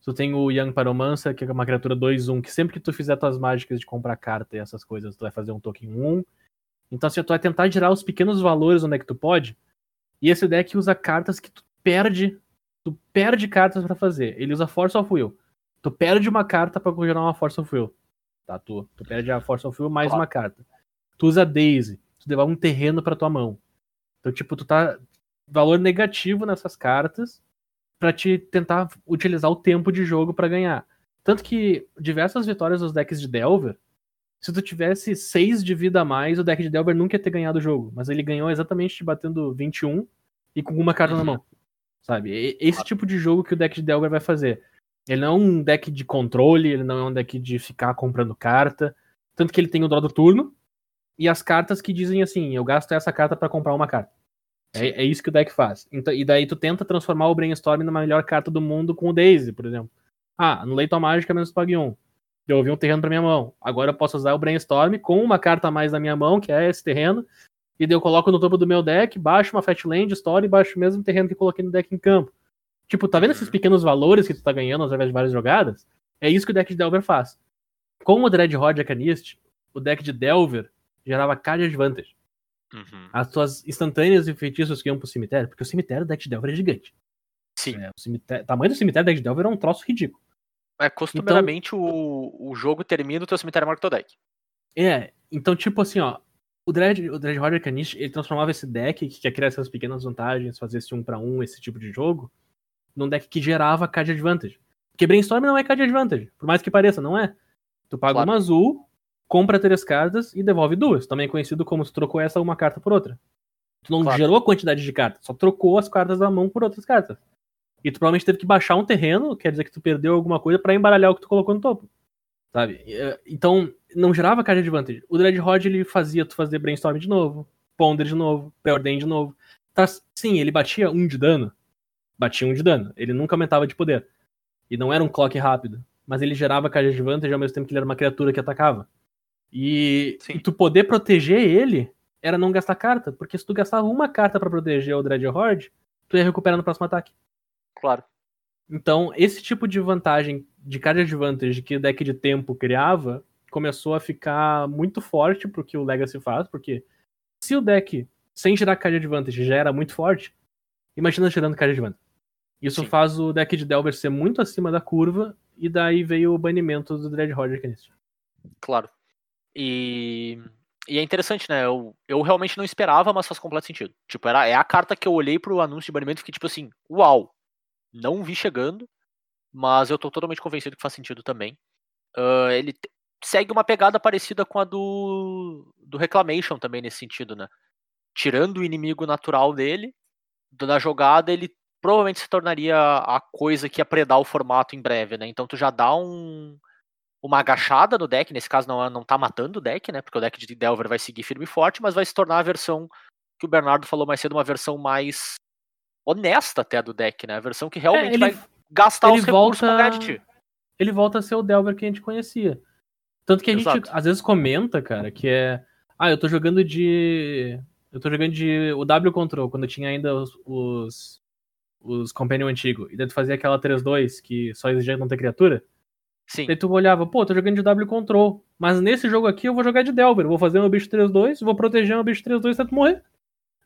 Tu tem o Young Pyromancer, que é uma criatura 2-1, que sempre que tu fizer tuas mágicas de comprar carta e essas coisas, tu vai fazer um token 1. Então assim, tu vai tentar tirar os pequenos valores onde é que tu pode. E esse deck usa cartas que tu perde, tu perde cartas pra fazer. Ele usa Force of Will. Tu perde uma carta pra conjurar uma Force of Will. Tá, tu, tu perde a Force of Will mais Claro. uma carta. Tu usa Daisy, tu devolve um terreno pra tua mão. Então, tipo, tu tá valor negativo nessas cartas pra te tentar utilizar o tempo de jogo pra ganhar. Tanto que diversas vitórias dos decks de Delver, se tu tivesse 6 de vida a mais, o deck de Delver nunca ia ter ganhado o jogo. Mas ele ganhou exatamente te batendo 21 e com uma carta na Uhum. mão. Sabe? E- Esse tipo de jogo que o deck de Delver vai fazer. Ele não é um deck de controle, ele não é um deck de ficar comprando carta. Tanto que ele tem o draw do turno e as cartas que dizem assim: eu gasto essa carta pra comprar uma carta. É, é isso que o deck faz. Então, e daí tu tenta transformar o Brainstorm na melhor carta do mundo com o Daisy, por exemplo. Ah, anulei tua mágica menos pague um. Devolvi um terreno pra minha mão. Agora eu posso usar o Brainstorm com uma carta a mais na minha mão, que é esse terreno. E daí eu coloco no topo do meu deck, baixo uma Fatland, Story e baixo o mesmo terreno que eu coloquei no deck em campo. Tipo, tá vendo esses Uhum. pequenos valores que tu tá ganhando através de várias jogadas? É isso que o deck de Delver faz. Com o Dread Arcanist, o deck de Delver gerava card advantage. Uhum. As tuas instantâneas e feitiços que iam pro cemitério, porque o cemitério do deck de Delver é gigante. Sim. É, o, cemitério, o tamanho do cemitério do deck de Delver é um troço ridículo. É, costumeiramente o, o jogo termina o teu cemitério marca o teu deck. É, então, tipo assim, ó. O Dread, o Dread Horde Arcanist, ele transformava esse deck, que quer criar essas pequenas vantagens, fazer esse um pra um, esse tipo de jogo, num deck que gerava card advantage. Porque Brainstorm não é card advantage, por mais que pareça, não é. Tu paga Claro. uma azul, compra três cartas e devolve duas. Também conhecido como se trocou essa uma carta por outra. Tu não Claro. gerou a quantidade de cartas, só trocou as cartas da mão por outras cartas. E tu provavelmente teve que baixar um terreno, quer dizer que tu perdeu alguma coisa pra embaralhar o que tu colocou no topo. Sabe? Eh, Então, não gerava card advantage. O Dread Horde ele fazia tu fazer brainstorm de novo, ponder de novo, preordem de novo. Tá, sim, ele batia um de dano. Batia um de dano. Ele nunca aumentava de poder. E não era um clock rápido. Mas ele gerava card advantage ao mesmo tempo que ele era uma criatura que atacava. E, Sim. e tu poder proteger ele era não gastar carta, porque se tu gastava uma carta pra proteger o Dreadhorde, tu ia recuperar no próximo ataque. Claro. Então, esse tipo de vantagem, de card advantage que o deck de tempo criava, começou a ficar muito forte pro que o Legacy faz, porque se o deck, sem girar card advantage, já era muito forte, imagina girando card advantage. Isso Sim. faz o deck de Delver ser muito acima da curva, e daí veio o banimento do Dreadhorde Canist. Claro. E, e é interessante, né? Eu, eu realmente não esperava, mas faz completo sentido. Tipo, era, é a carta que eu olhei pro anúncio de banimento e fiquei tipo assim, uau, não vi chegando, mas eu tô totalmente convencido que faz sentido também. Ah, ele te- segue uma pegada parecida com a do, do Reclamation também nesse sentido, né? Tirando o inimigo natural dele, da jogada, ele provavelmente se tornaria a coisa que ia predar o formato em breve, né? Então tu já dá um, uma agachada no deck, nesse caso não, não tá matando o deck, né? Porque o deck de Delver vai seguir firme e forte, mas vai se tornar a versão que o Bernardo falou mais cedo, uma versão mais honesta até do deck, né? A versão que realmente É, ele, vai gastar ele os recursos pra volta- ganhar de ti. ele volta a ser o Delver que a gente conhecia. Tanto que a gente Exato. às vezes comenta, cara, que é. Ah, eu tô jogando de. Eu tô jogando de. O W Control, quando tinha ainda os. os, os Companion antigo. E daí tu fazia aquela 3-2 que só exigia não ter criatura. Sim, Daí tu olhava, pô, tô jogando de W Control. Mas nesse jogo aqui eu vou jogar de Delver. Vou fazer meu bicho 3-2, vou proteger meu bicho 3-2 até tu morrer.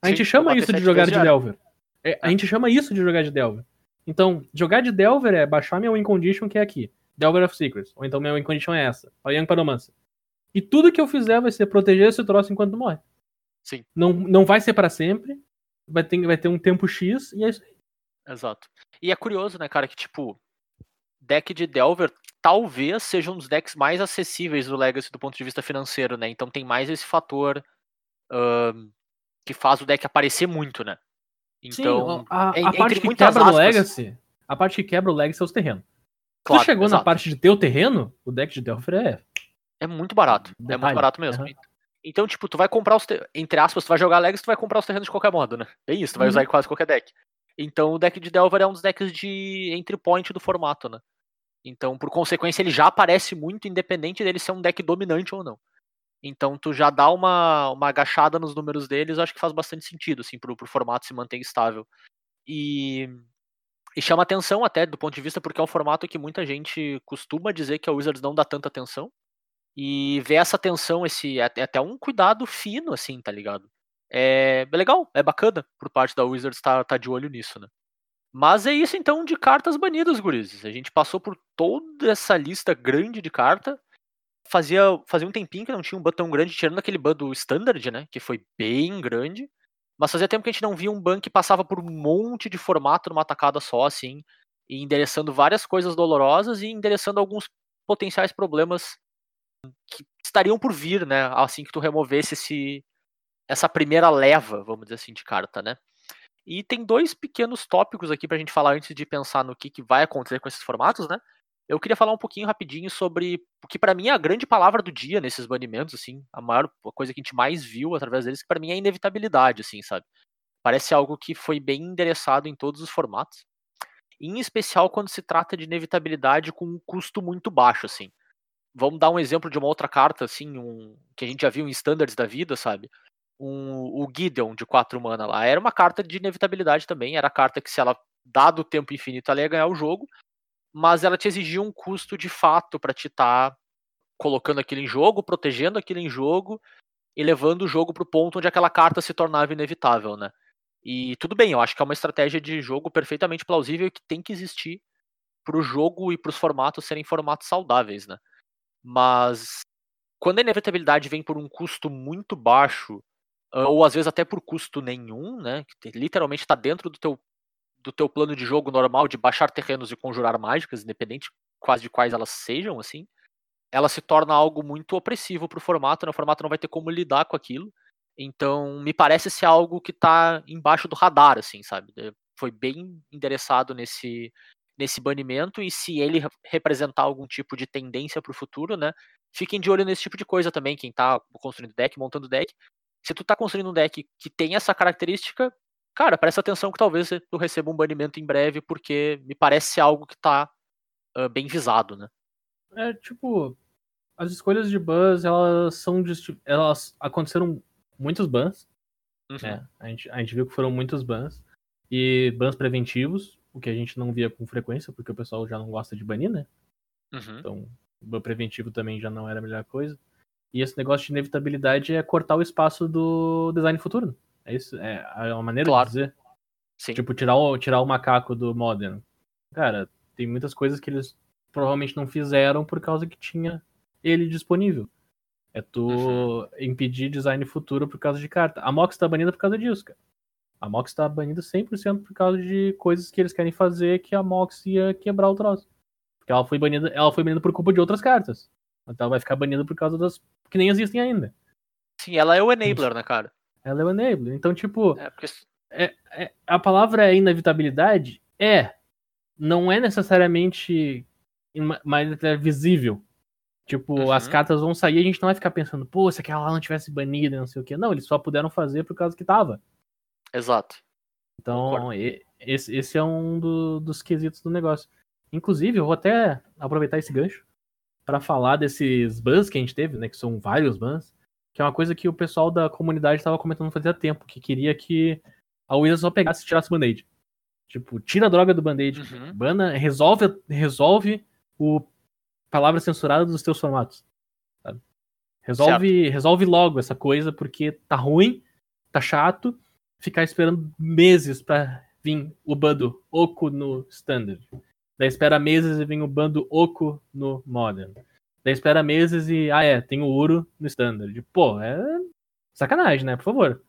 A Sim, gente chama isso de jogar de já. Delver. É, a gente chama isso de jogar de Delver. Então, jogar de Delver é baixar minha win condition, que é aqui. Delver of Secrets. Ou então minha win condition é essa. A Young Paromancer. E tudo que eu fizer vai ser proteger esse troço enquanto tu morre. Sim. Não, não vai ser pra sempre. Vai ter, vai ter um tempo X e é isso aí. Exato. E é curioso, né, cara, que tipo, deck de Delver talvez seja um dos decks mais acessíveis do Legacy do ponto de vista financeiro, né? Então tem mais esse fator ahn, que faz o deck aparecer muito, né? Então, Sim, a, a entre parte que quebra o aspas- Legacy. A parte que quebra o Legacy é os terrenos. claro, tu chegou na exato. parte de ter o terreno, o deck de Delver é. É muito barato. É Detalhe. muito barato mesmo. Aham. Então, tipo, tu vai comprar os. te- Entre aspas, tu vai jogar Legacy, tu vai comprar os terrenos de qualquer modo, né? É isso, tu vai Uhum. usar em quase qualquer deck. Então, o deck de Delver é um dos decks de entry point do formato, né? Então, por consequência, ele já aparece muito, independente dele ser um deck dominante ou não. Então, tu já dá uma, uma agachada nos números deles, acho que faz bastante sentido, assim, pro, pro formato se manter estável. E, e chama atenção até do ponto de vista, porque é um formato que muita gente costuma dizer que a Wizards não dá tanta atenção. E ver essa atenção, esse é é até um cuidado fino, assim, tá ligado? É legal, é bacana por parte da Wizards estar tá, de olho nisso, né? Mas é isso então de cartas banidas, gurizes. A gente passou por toda essa lista grande de carta. Fazia, fazia um tempinho que não tinha um ban tão grande, tirando aquele ban do Standard, né? Que foi bem grande. Mas fazia tempo que a gente não via um ban que passava por um monte de formato numa tacada só, assim. E endereçando várias coisas dolorosas e endereçando alguns potenciais problemas que estariam por vir, né? Assim que tu removesse esse, essa primeira leva, vamos dizer assim, de carta, né? E tem dois pequenos tópicos aqui pra gente falar antes de pensar no que, que vai acontecer com esses formatos, né? Eu queria falar um pouquinho rapidinho sobre o que pra mim é a grande palavra do dia nesses banimentos, assim, a maior a coisa que a gente mais viu através deles, que pra mim é a inevitabilidade, assim, sabe? Parece algo que foi bem endereçado em todos os formatos. Em especial quando se trata de inevitabilidade com um custo muito baixo, assim. Vamos dar um exemplo de uma outra carta, assim, um, que a gente já viu em standards da vida, sabe? Um, o Gideon de 4 mana lá. Era uma carta de inevitabilidade também. Era a carta que, se ela, dado o tempo infinito, ela ia ganhar o jogo. Mas ela te exigia um custo de fato para te estar colocando aquilo em jogo, protegendo aquilo em jogo e levando o jogo pro ponto onde aquela carta se tornava inevitável, né? E tudo bem, eu acho que é uma estratégia de jogo perfeitamente plausível e que tem que existir pro jogo e pros formatos serem formatos saudáveis, né? Mas quando a inevitabilidade vem por um custo muito baixo, ou às vezes até por custo nenhum, né? Que te- literalmente está dentro do teu, do teu plano de jogo normal de baixar terrenos e conjurar mágicas, independente quase de quais elas sejam, assim, ela se torna algo muito opressivo pro formato, né? O formato não vai ter como lidar com aquilo. Então, me parece ser algo que tá embaixo do radar, assim, sabe? Foi bem endereçado nesse, nesse banimento, e se ele re- representar algum tipo de tendência pro futuro, né? Fiquem de olho nesse tipo de coisa também, quem tá construindo deck, montando deck. Se tu tá construindo um deck que tem essa característica, cara, presta atenção que talvez tu receba um banimento em breve, porque me parece algo que tá ah, bem visado, né? É tipo, as escolhas de Buzz, elas são elas aconteceram muitos bans. Uhum. É, a gente, a gente viu que foram muitos bans. E bans preventivos, o que a gente não via com frequência, porque o pessoal já não gosta de banir, né? Uhum. Então, o ban preventivo também já não era a melhor coisa. E esse negócio de inevitabilidade é cortar o espaço do design futuro. É isso? É é uma maneira Claro. de dizer. Sim. Tipo, tirar o, tirar o macaco do Modern. Cara, tem muitas coisas que eles provavelmente não fizeram por causa que tinha ele disponível. É tu Uhum. impedir design futuro por causa de carta. A Mox tá banida por causa disso, cara. A Mox tá banida 100% por causa de coisas que eles querem fazer que a Mox ia quebrar o troço. Porque ela foi banida, ela foi banida por culpa de outras cartas. Então ela vai ficar banida por causa das que nem existem ainda. Sim, ela é o enabler, né, cara? Ela é o enabler. Então, tipo, É, porque é- a palavra é inevitabilidade? É. Não é necessariamente mais é visível. Tipo, Uhum. as cartas vão sair e a gente não vai ficar pensando, pô, se aquela lá não tivesse banida, não sei o quê. Não, eles só puderam fazer por causa que tava. Exato. Então, Concordo. esse, esse é um do- dos quesitos do negócio. Inclusive, eu vou até aproveitar esse gancho para falar desses bans que a gente teve, né? Que são vários bans. Que é uma coisa que o pessoal da comunidade estava comentando fazia tempo, que queria que a Wizards só pegasse e tirasse o band-aid. Tipo, tira a droga do band-aid. Uhum. Bana, resolve, resolve o palavra censurada dos teus formatos. sabe? Resolve, resolve logo essa coisa, porque tá ruim, tá chato, ficar esperando meses pra vir o bando Oco no Standard. Daí espera meses e vem o bando Oco no Modern. Daí espera meses e, ah é, tem o Uro no Standard. Pô, é sacanagem, né? Por favor.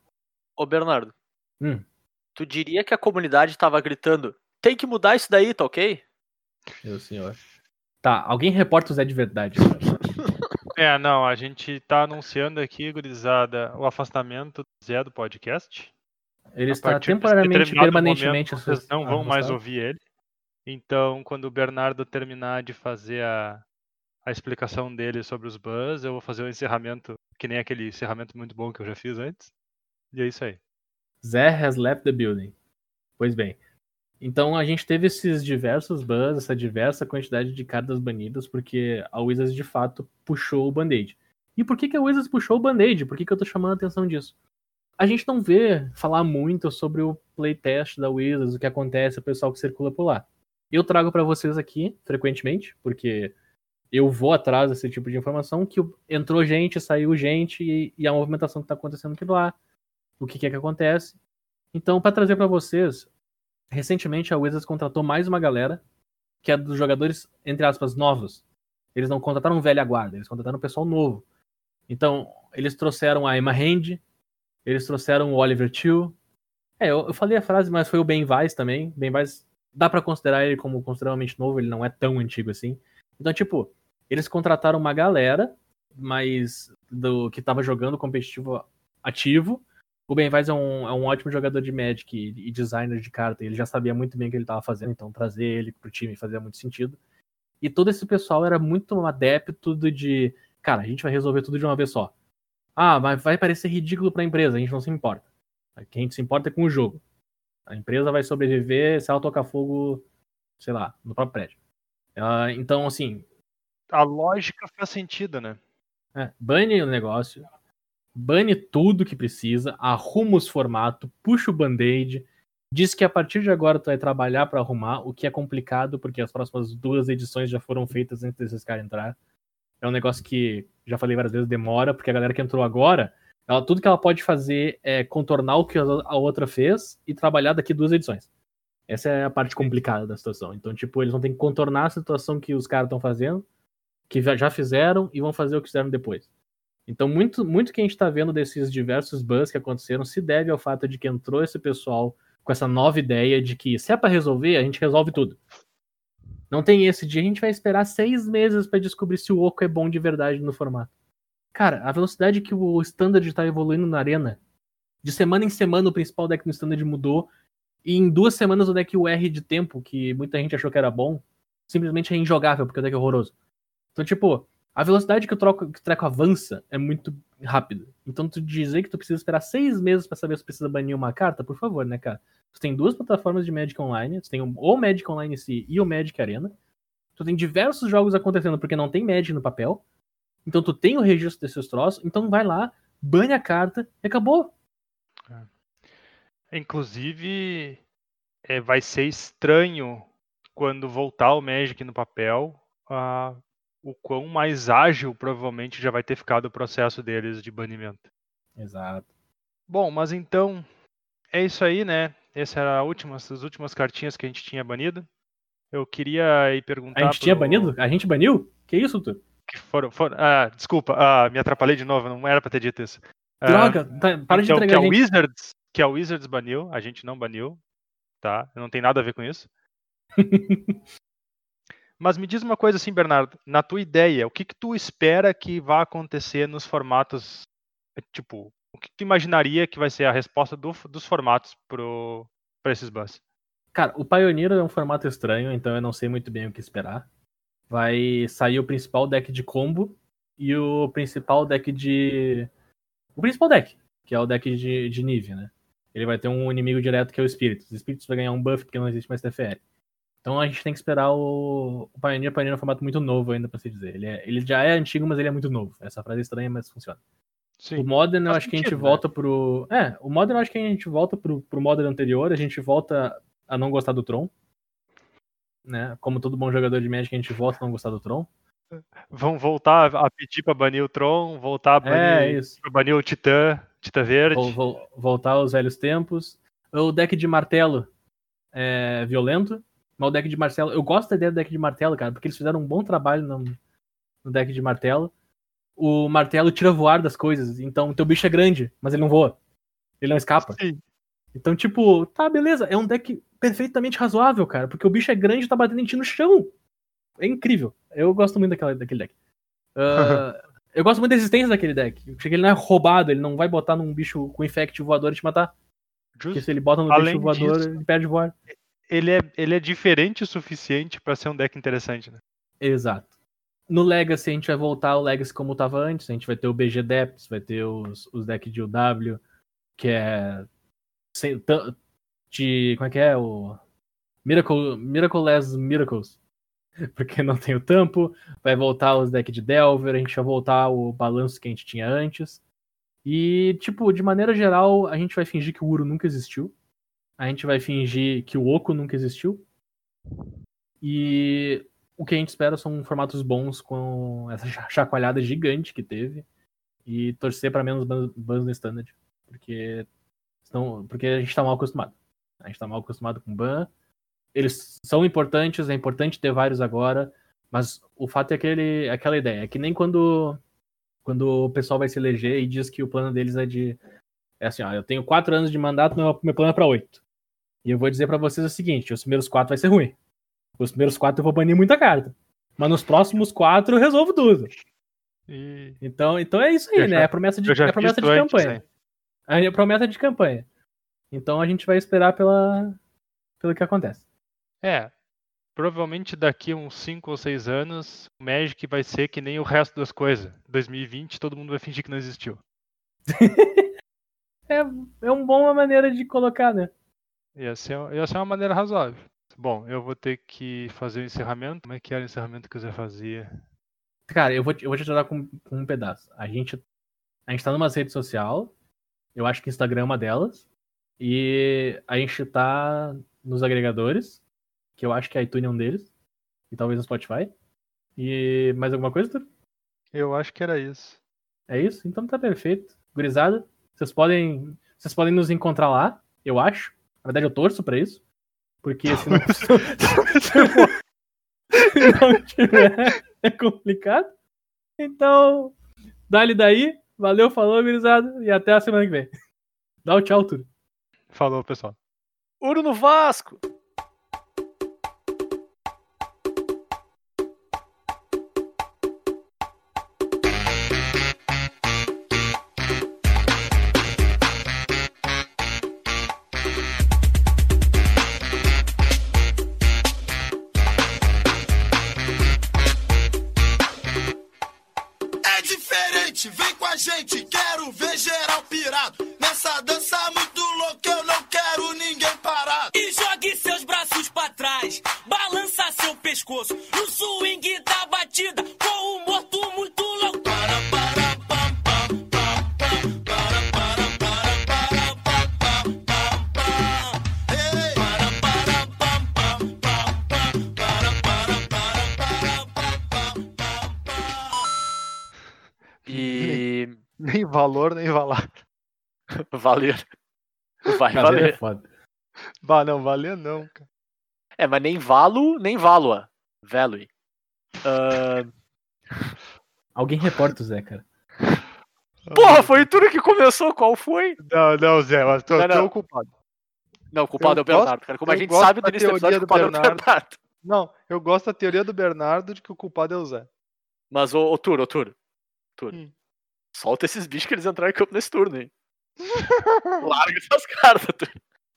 Ô, Bernardo. Hum. Tu diria que a comunidade tava gritando, tem que mudar isso daí, tá ok? Meu senhor. Tá, alguém reporta o Zé de verdade. cara. É, não, a gente tá anunciando aqui, gurizada, o afastamento do Zé do podcast. Ele A está temporariamente, permanentemente. momento, vocês não vão mais ouvir ele. Então, quando o Bernardo terminar de fazer a, a explicação dele sobre os bans, eu vou fazer o encerramento, que nem aquele encerramento muito bom que eu já fiz antes. E é isso aí. Zé has left the building. Pois bem. Então a gente teve esses diversos bans, essa diversa quantidade de cartas banidas, porque a Wizards de fato puxou o band-aid. E por que, que a Wizards puxou o band-aid? Por que, que eu tô chamando a atenção disso? A gente não vê falar muito sobre o playtest da Wizards, o que acontece, o pessoal que circula por lá. Eu trago pra vocês aqui, frequentemente, porque eu vou atrás desse tipo de informação, que entrou gente, saiu gente, e, e a movimentação que tá acontecendo aqui lá o que, que é que acontece. Então, para trazer para vocês, recentemente a Wizards contratou mais uma galera que é dos jogadores, entre aspas, novos. Eles não contrataram velha guarda, eles contrataram pessoal novo. Então, eles trouxeram a Emma Hand, eles trouxeram o Oliver Chu. É, eu, eu falei a frase, mas foi o Ben Weiss também. Ben Weiss, dá para considerar ele como consideravelmente novo, ele não é tão antigo assim. Então, tipo, eles contrataram uma galera, mas do que tava jogando competitivo ativo. O Ben Weiss é um, é um ótimo jogador de Magic e, e designer de carta. Ele já sabia muito bem o que ele estava fazendo, então trazer ele pro time fazia muito sentido. E todo esse pessoal era muito adepto de, cara, a gente vai resolver tudo de uma vez só. Ah, mas vai parecer ridículo pra empresa, a gente não se importa. O que a gente se importa é com o jogo. A empresa vai sobreviver se ela tocar fogo, sei lá, no próprio prédio. Ela- então, assim, A lógica faz sentido, né? é, bane o negócio, bane tudo que precisa, arruma os formatos, puxa o band-aid, diz que a partir de agora tu vai trabalhar pra arrumar, o que é complicado porque as próximas duas edições já foram feitas antes desses caras entrar. É um negócio que, já falei várias vezes, demora, porque a galera que entrou agora, ela, tudo que ela pode fazer é contornar o que a outra fez e trabalhar daqui duas edições. Essa é a parte complicada da situação. Então, tipo, eles vão ter que contornar a situação que os caras estão fazendo, que já- fizeram e vão fazer o que fizeram depois. Então, muito, muito que a gente tá vendo desses diversos bans que aconteceram se deve ao fato de que entrou esse pessoal com essa nova ideia de que se é pra resolver, a gente resolve tudo. Não tem esse de a gente vai esperar seis meses pra descobrir se o Oco é bom de verdade no formato. Cara, a velocidade que o Standard tá evoluindo na arena, de semana em semana o principal deck no Standard mudou, e em duas semanas o deck UR de tempo, que muita gente achou que era bom, simplesmente é injogável, porque o deck é horroroso. Então, tipo, a velocidade que o, troco, que o treco avança é muito rápida. Então, tu dizer que tu precisa esperar seis meses pra saber se precisa banir uma carta, por favor, né, cara? Tu tem duas plataformas de Magic Online, tu tem o Magic Online si e o Magic Arena. Tu tem diversos jogos acontecendo porque não tem Magic no papel. Então tu tem o registro desses troços, então vai lá, bane a carta e acabou. Inclusive, é, vai ser estranho quando voltar o Magic no papel, o quão mais ágil provavelmente já vai ter ficado o processo deles de banimento. Exato. Bom, mas então é isso aí, né? Essas eram última, as últimas cartinhas que a gente tinha banido. Eu queria ir perguntar. A gente tinha pro- banido? A gente baniu? Que isso, tu? Que foram, foram- ah, desculpa, ah, me atrapalhei de novo, não era pra ter dito isso. Ah, Droga, tá- para de então, que entregar a a gente. Wizards, que a Wizards baniu, a gente não baniu, tá? Não tem nada a ver com isso. Mas me diz uma coisa assim, Bernardo, na tua ideia, o que que tu espera que vai acontecer nos formatos, tipo, o que que tu imaginaria que vai ser a resposta do- dos formatos pro para esses bans? Cara, o Pioneer é um formato estranho, então eu não sei muito bem o que esperar. Vai sair o principal deck de combo e o principal deck de. O principal deck, que é o deck de, de Nive, né? Ele vai ter um inimigo direto que é o Espíritos. O Espíritos vai ganhar um buff porque não existe mais TFL. Então a gente tem que esperar o, o Pioneer. O Pioneer é um formato muito novo ainda, pra se dizer. Ele, é- ele já é antigo, mas ele é muito novo. Essa frase é estranha, mas funciona. O Sim. Modern eu acho que a gente né? volta pro. É, o Modern eu acho que a gente volta pro, pro Modern anterior, a gente volta a não gostar do Tron. Né? Como todo bom jogador de Magic, a gente volta a não gostar do Tron. Vão voltar a pedir pra banir o Tron, voltar a banir, É, pra banir o Titã, Titã Verde. Vol- vol- voltar aos velhos tempos. O deck de martelo é violento. Mas o deck de martelo. Eu gosto da ideia do deck de martelo, cara, porque eles fizeram um bom trabalho no, no deck de martelo. O martelo tira voar das coisas. Então, teu bicho é grande, mas ele não voa. Ele não escapa. Sim. Então, tipo, tá, beleza. É um deck perfeitamente razoável, cara. Porque o bicho é grande e tá batendo em ti no chão. É incrível. Eu gosto muito daquela, daquele deck. Ah, eu gosto muito da existência daquele deck. Porque ele não é roubado, ele não vai botar num bicho com infect voador e te matar. Porque Justo. se ele bota no Além bicho voador, disso- ele perde voar. Ele, é, ele é diferente o suficiente pra ser um deck interessante, né? Exato. No Legacy a gente vai voltar ao Legacy como tava antes. A gente vai ter o BG Depths, vai ter os, os decks de UW, que é. sem- de. Como é que é? O. Miracle, Miraculous Miracles. Porque não tem o tampo. Vai voltar os decks de Delver. A gente vai voltar o balanço que a gente tinha antes. E, tipo, de maneira geral, a gente vai fingir que o Uro nunca existiu. A gente vai fingir que o Oco nunca existiu. E o que a gente espera são formatos bons com essa cha- chacoalhada gigante que teve. E torcer para menos bans no standard. Porque, senão, porque a gente tá mal acostumado. A gente tá mal acostumado com ban. Eles são importantes, é importante ter vários agora. Mas o fato é aquele, aquela ideia. É que nem quando, quando o pessoal vai se eleger e diz que o plano deles é de. É assim, ó, eu tenho quatro anos de mandato, meu, meu plano é pra oito. E eu vou dizer pra vocês o seguinte: os primeiros quatro vai ser ruim. Os primeiros quatro eu vou banir muita carta. Mas nos próximos quatro eu resolvo tudo. E Então, então é isso aí, Eu né? já- é a promessa de, eu já é a promessa de antes, campanha. hein? É a promessa de campanha. Então a gente vai esperar pela, pelo que acontece. É, provavelmente daqui a uns 5 ou 6 anos, o Magic vai ser que nem o resto das coisas. 2020, todo mundo vai fingir que não existiu. É, é uma boa maneira de colocar, né? Ia ser, ia ser uma maneira razoável. Bom, eu vou ter que fazer o encerramento. Como é que era o encerramento que você fazia? Cara, eu vou, te- eu vou te ajudar com, com um pedaço. A gente, a gente tá numa rede social. Eu acho que Instagram é uma delas. E a gente tá nos agregadores. Que eu acho que a iTunes é um deles. E talvez no Spotify. E mais alguma coisa, Tur? Eu acho que era isso. É isso? Então tá perfeito. Gurizada, vocês podem, vocês podem nos encontrar lá, eu acho. Na verdade, eu torço pra isso. Porque se não, se não tiver, é complicado. Então, dá-lhe daí. Valeu, falou, gurizada. E até a semana que vem. Dá o tchau, Túlio. Falou, pessoal. Uro no Vasco! Foda. Bah, não, valer não, cara. É, mas nem valo, nem valua. Value. Ah, Alguém reporta o Zé, cara. porra, foi tudo que começou. Qual foi? Não, não, Zé, mas tu, Não, é não. o culpado. Não, o culpado Eu é o Bernardo, cara. Como a gente gosto sabe do da início do episódio, teoria o do culpado é o Bernardo. Bernardo. Não, eu gosto da teoria do Bernardo de que o culpado é o Zé. Mas, ô, ô Turo, ô Turo. Turo. Hum. Solta esses bichos que eles entraram em campo nesse turno, hein? Larga essas cartas, Turo.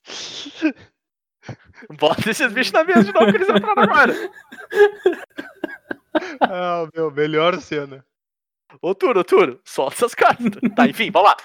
Bota esses bichos na mesa de novo que eles entraram agora. Ah, meu, melhor cena. Ô Turo, Turo, solta essas cartas. Tá, enfim, vamos lá.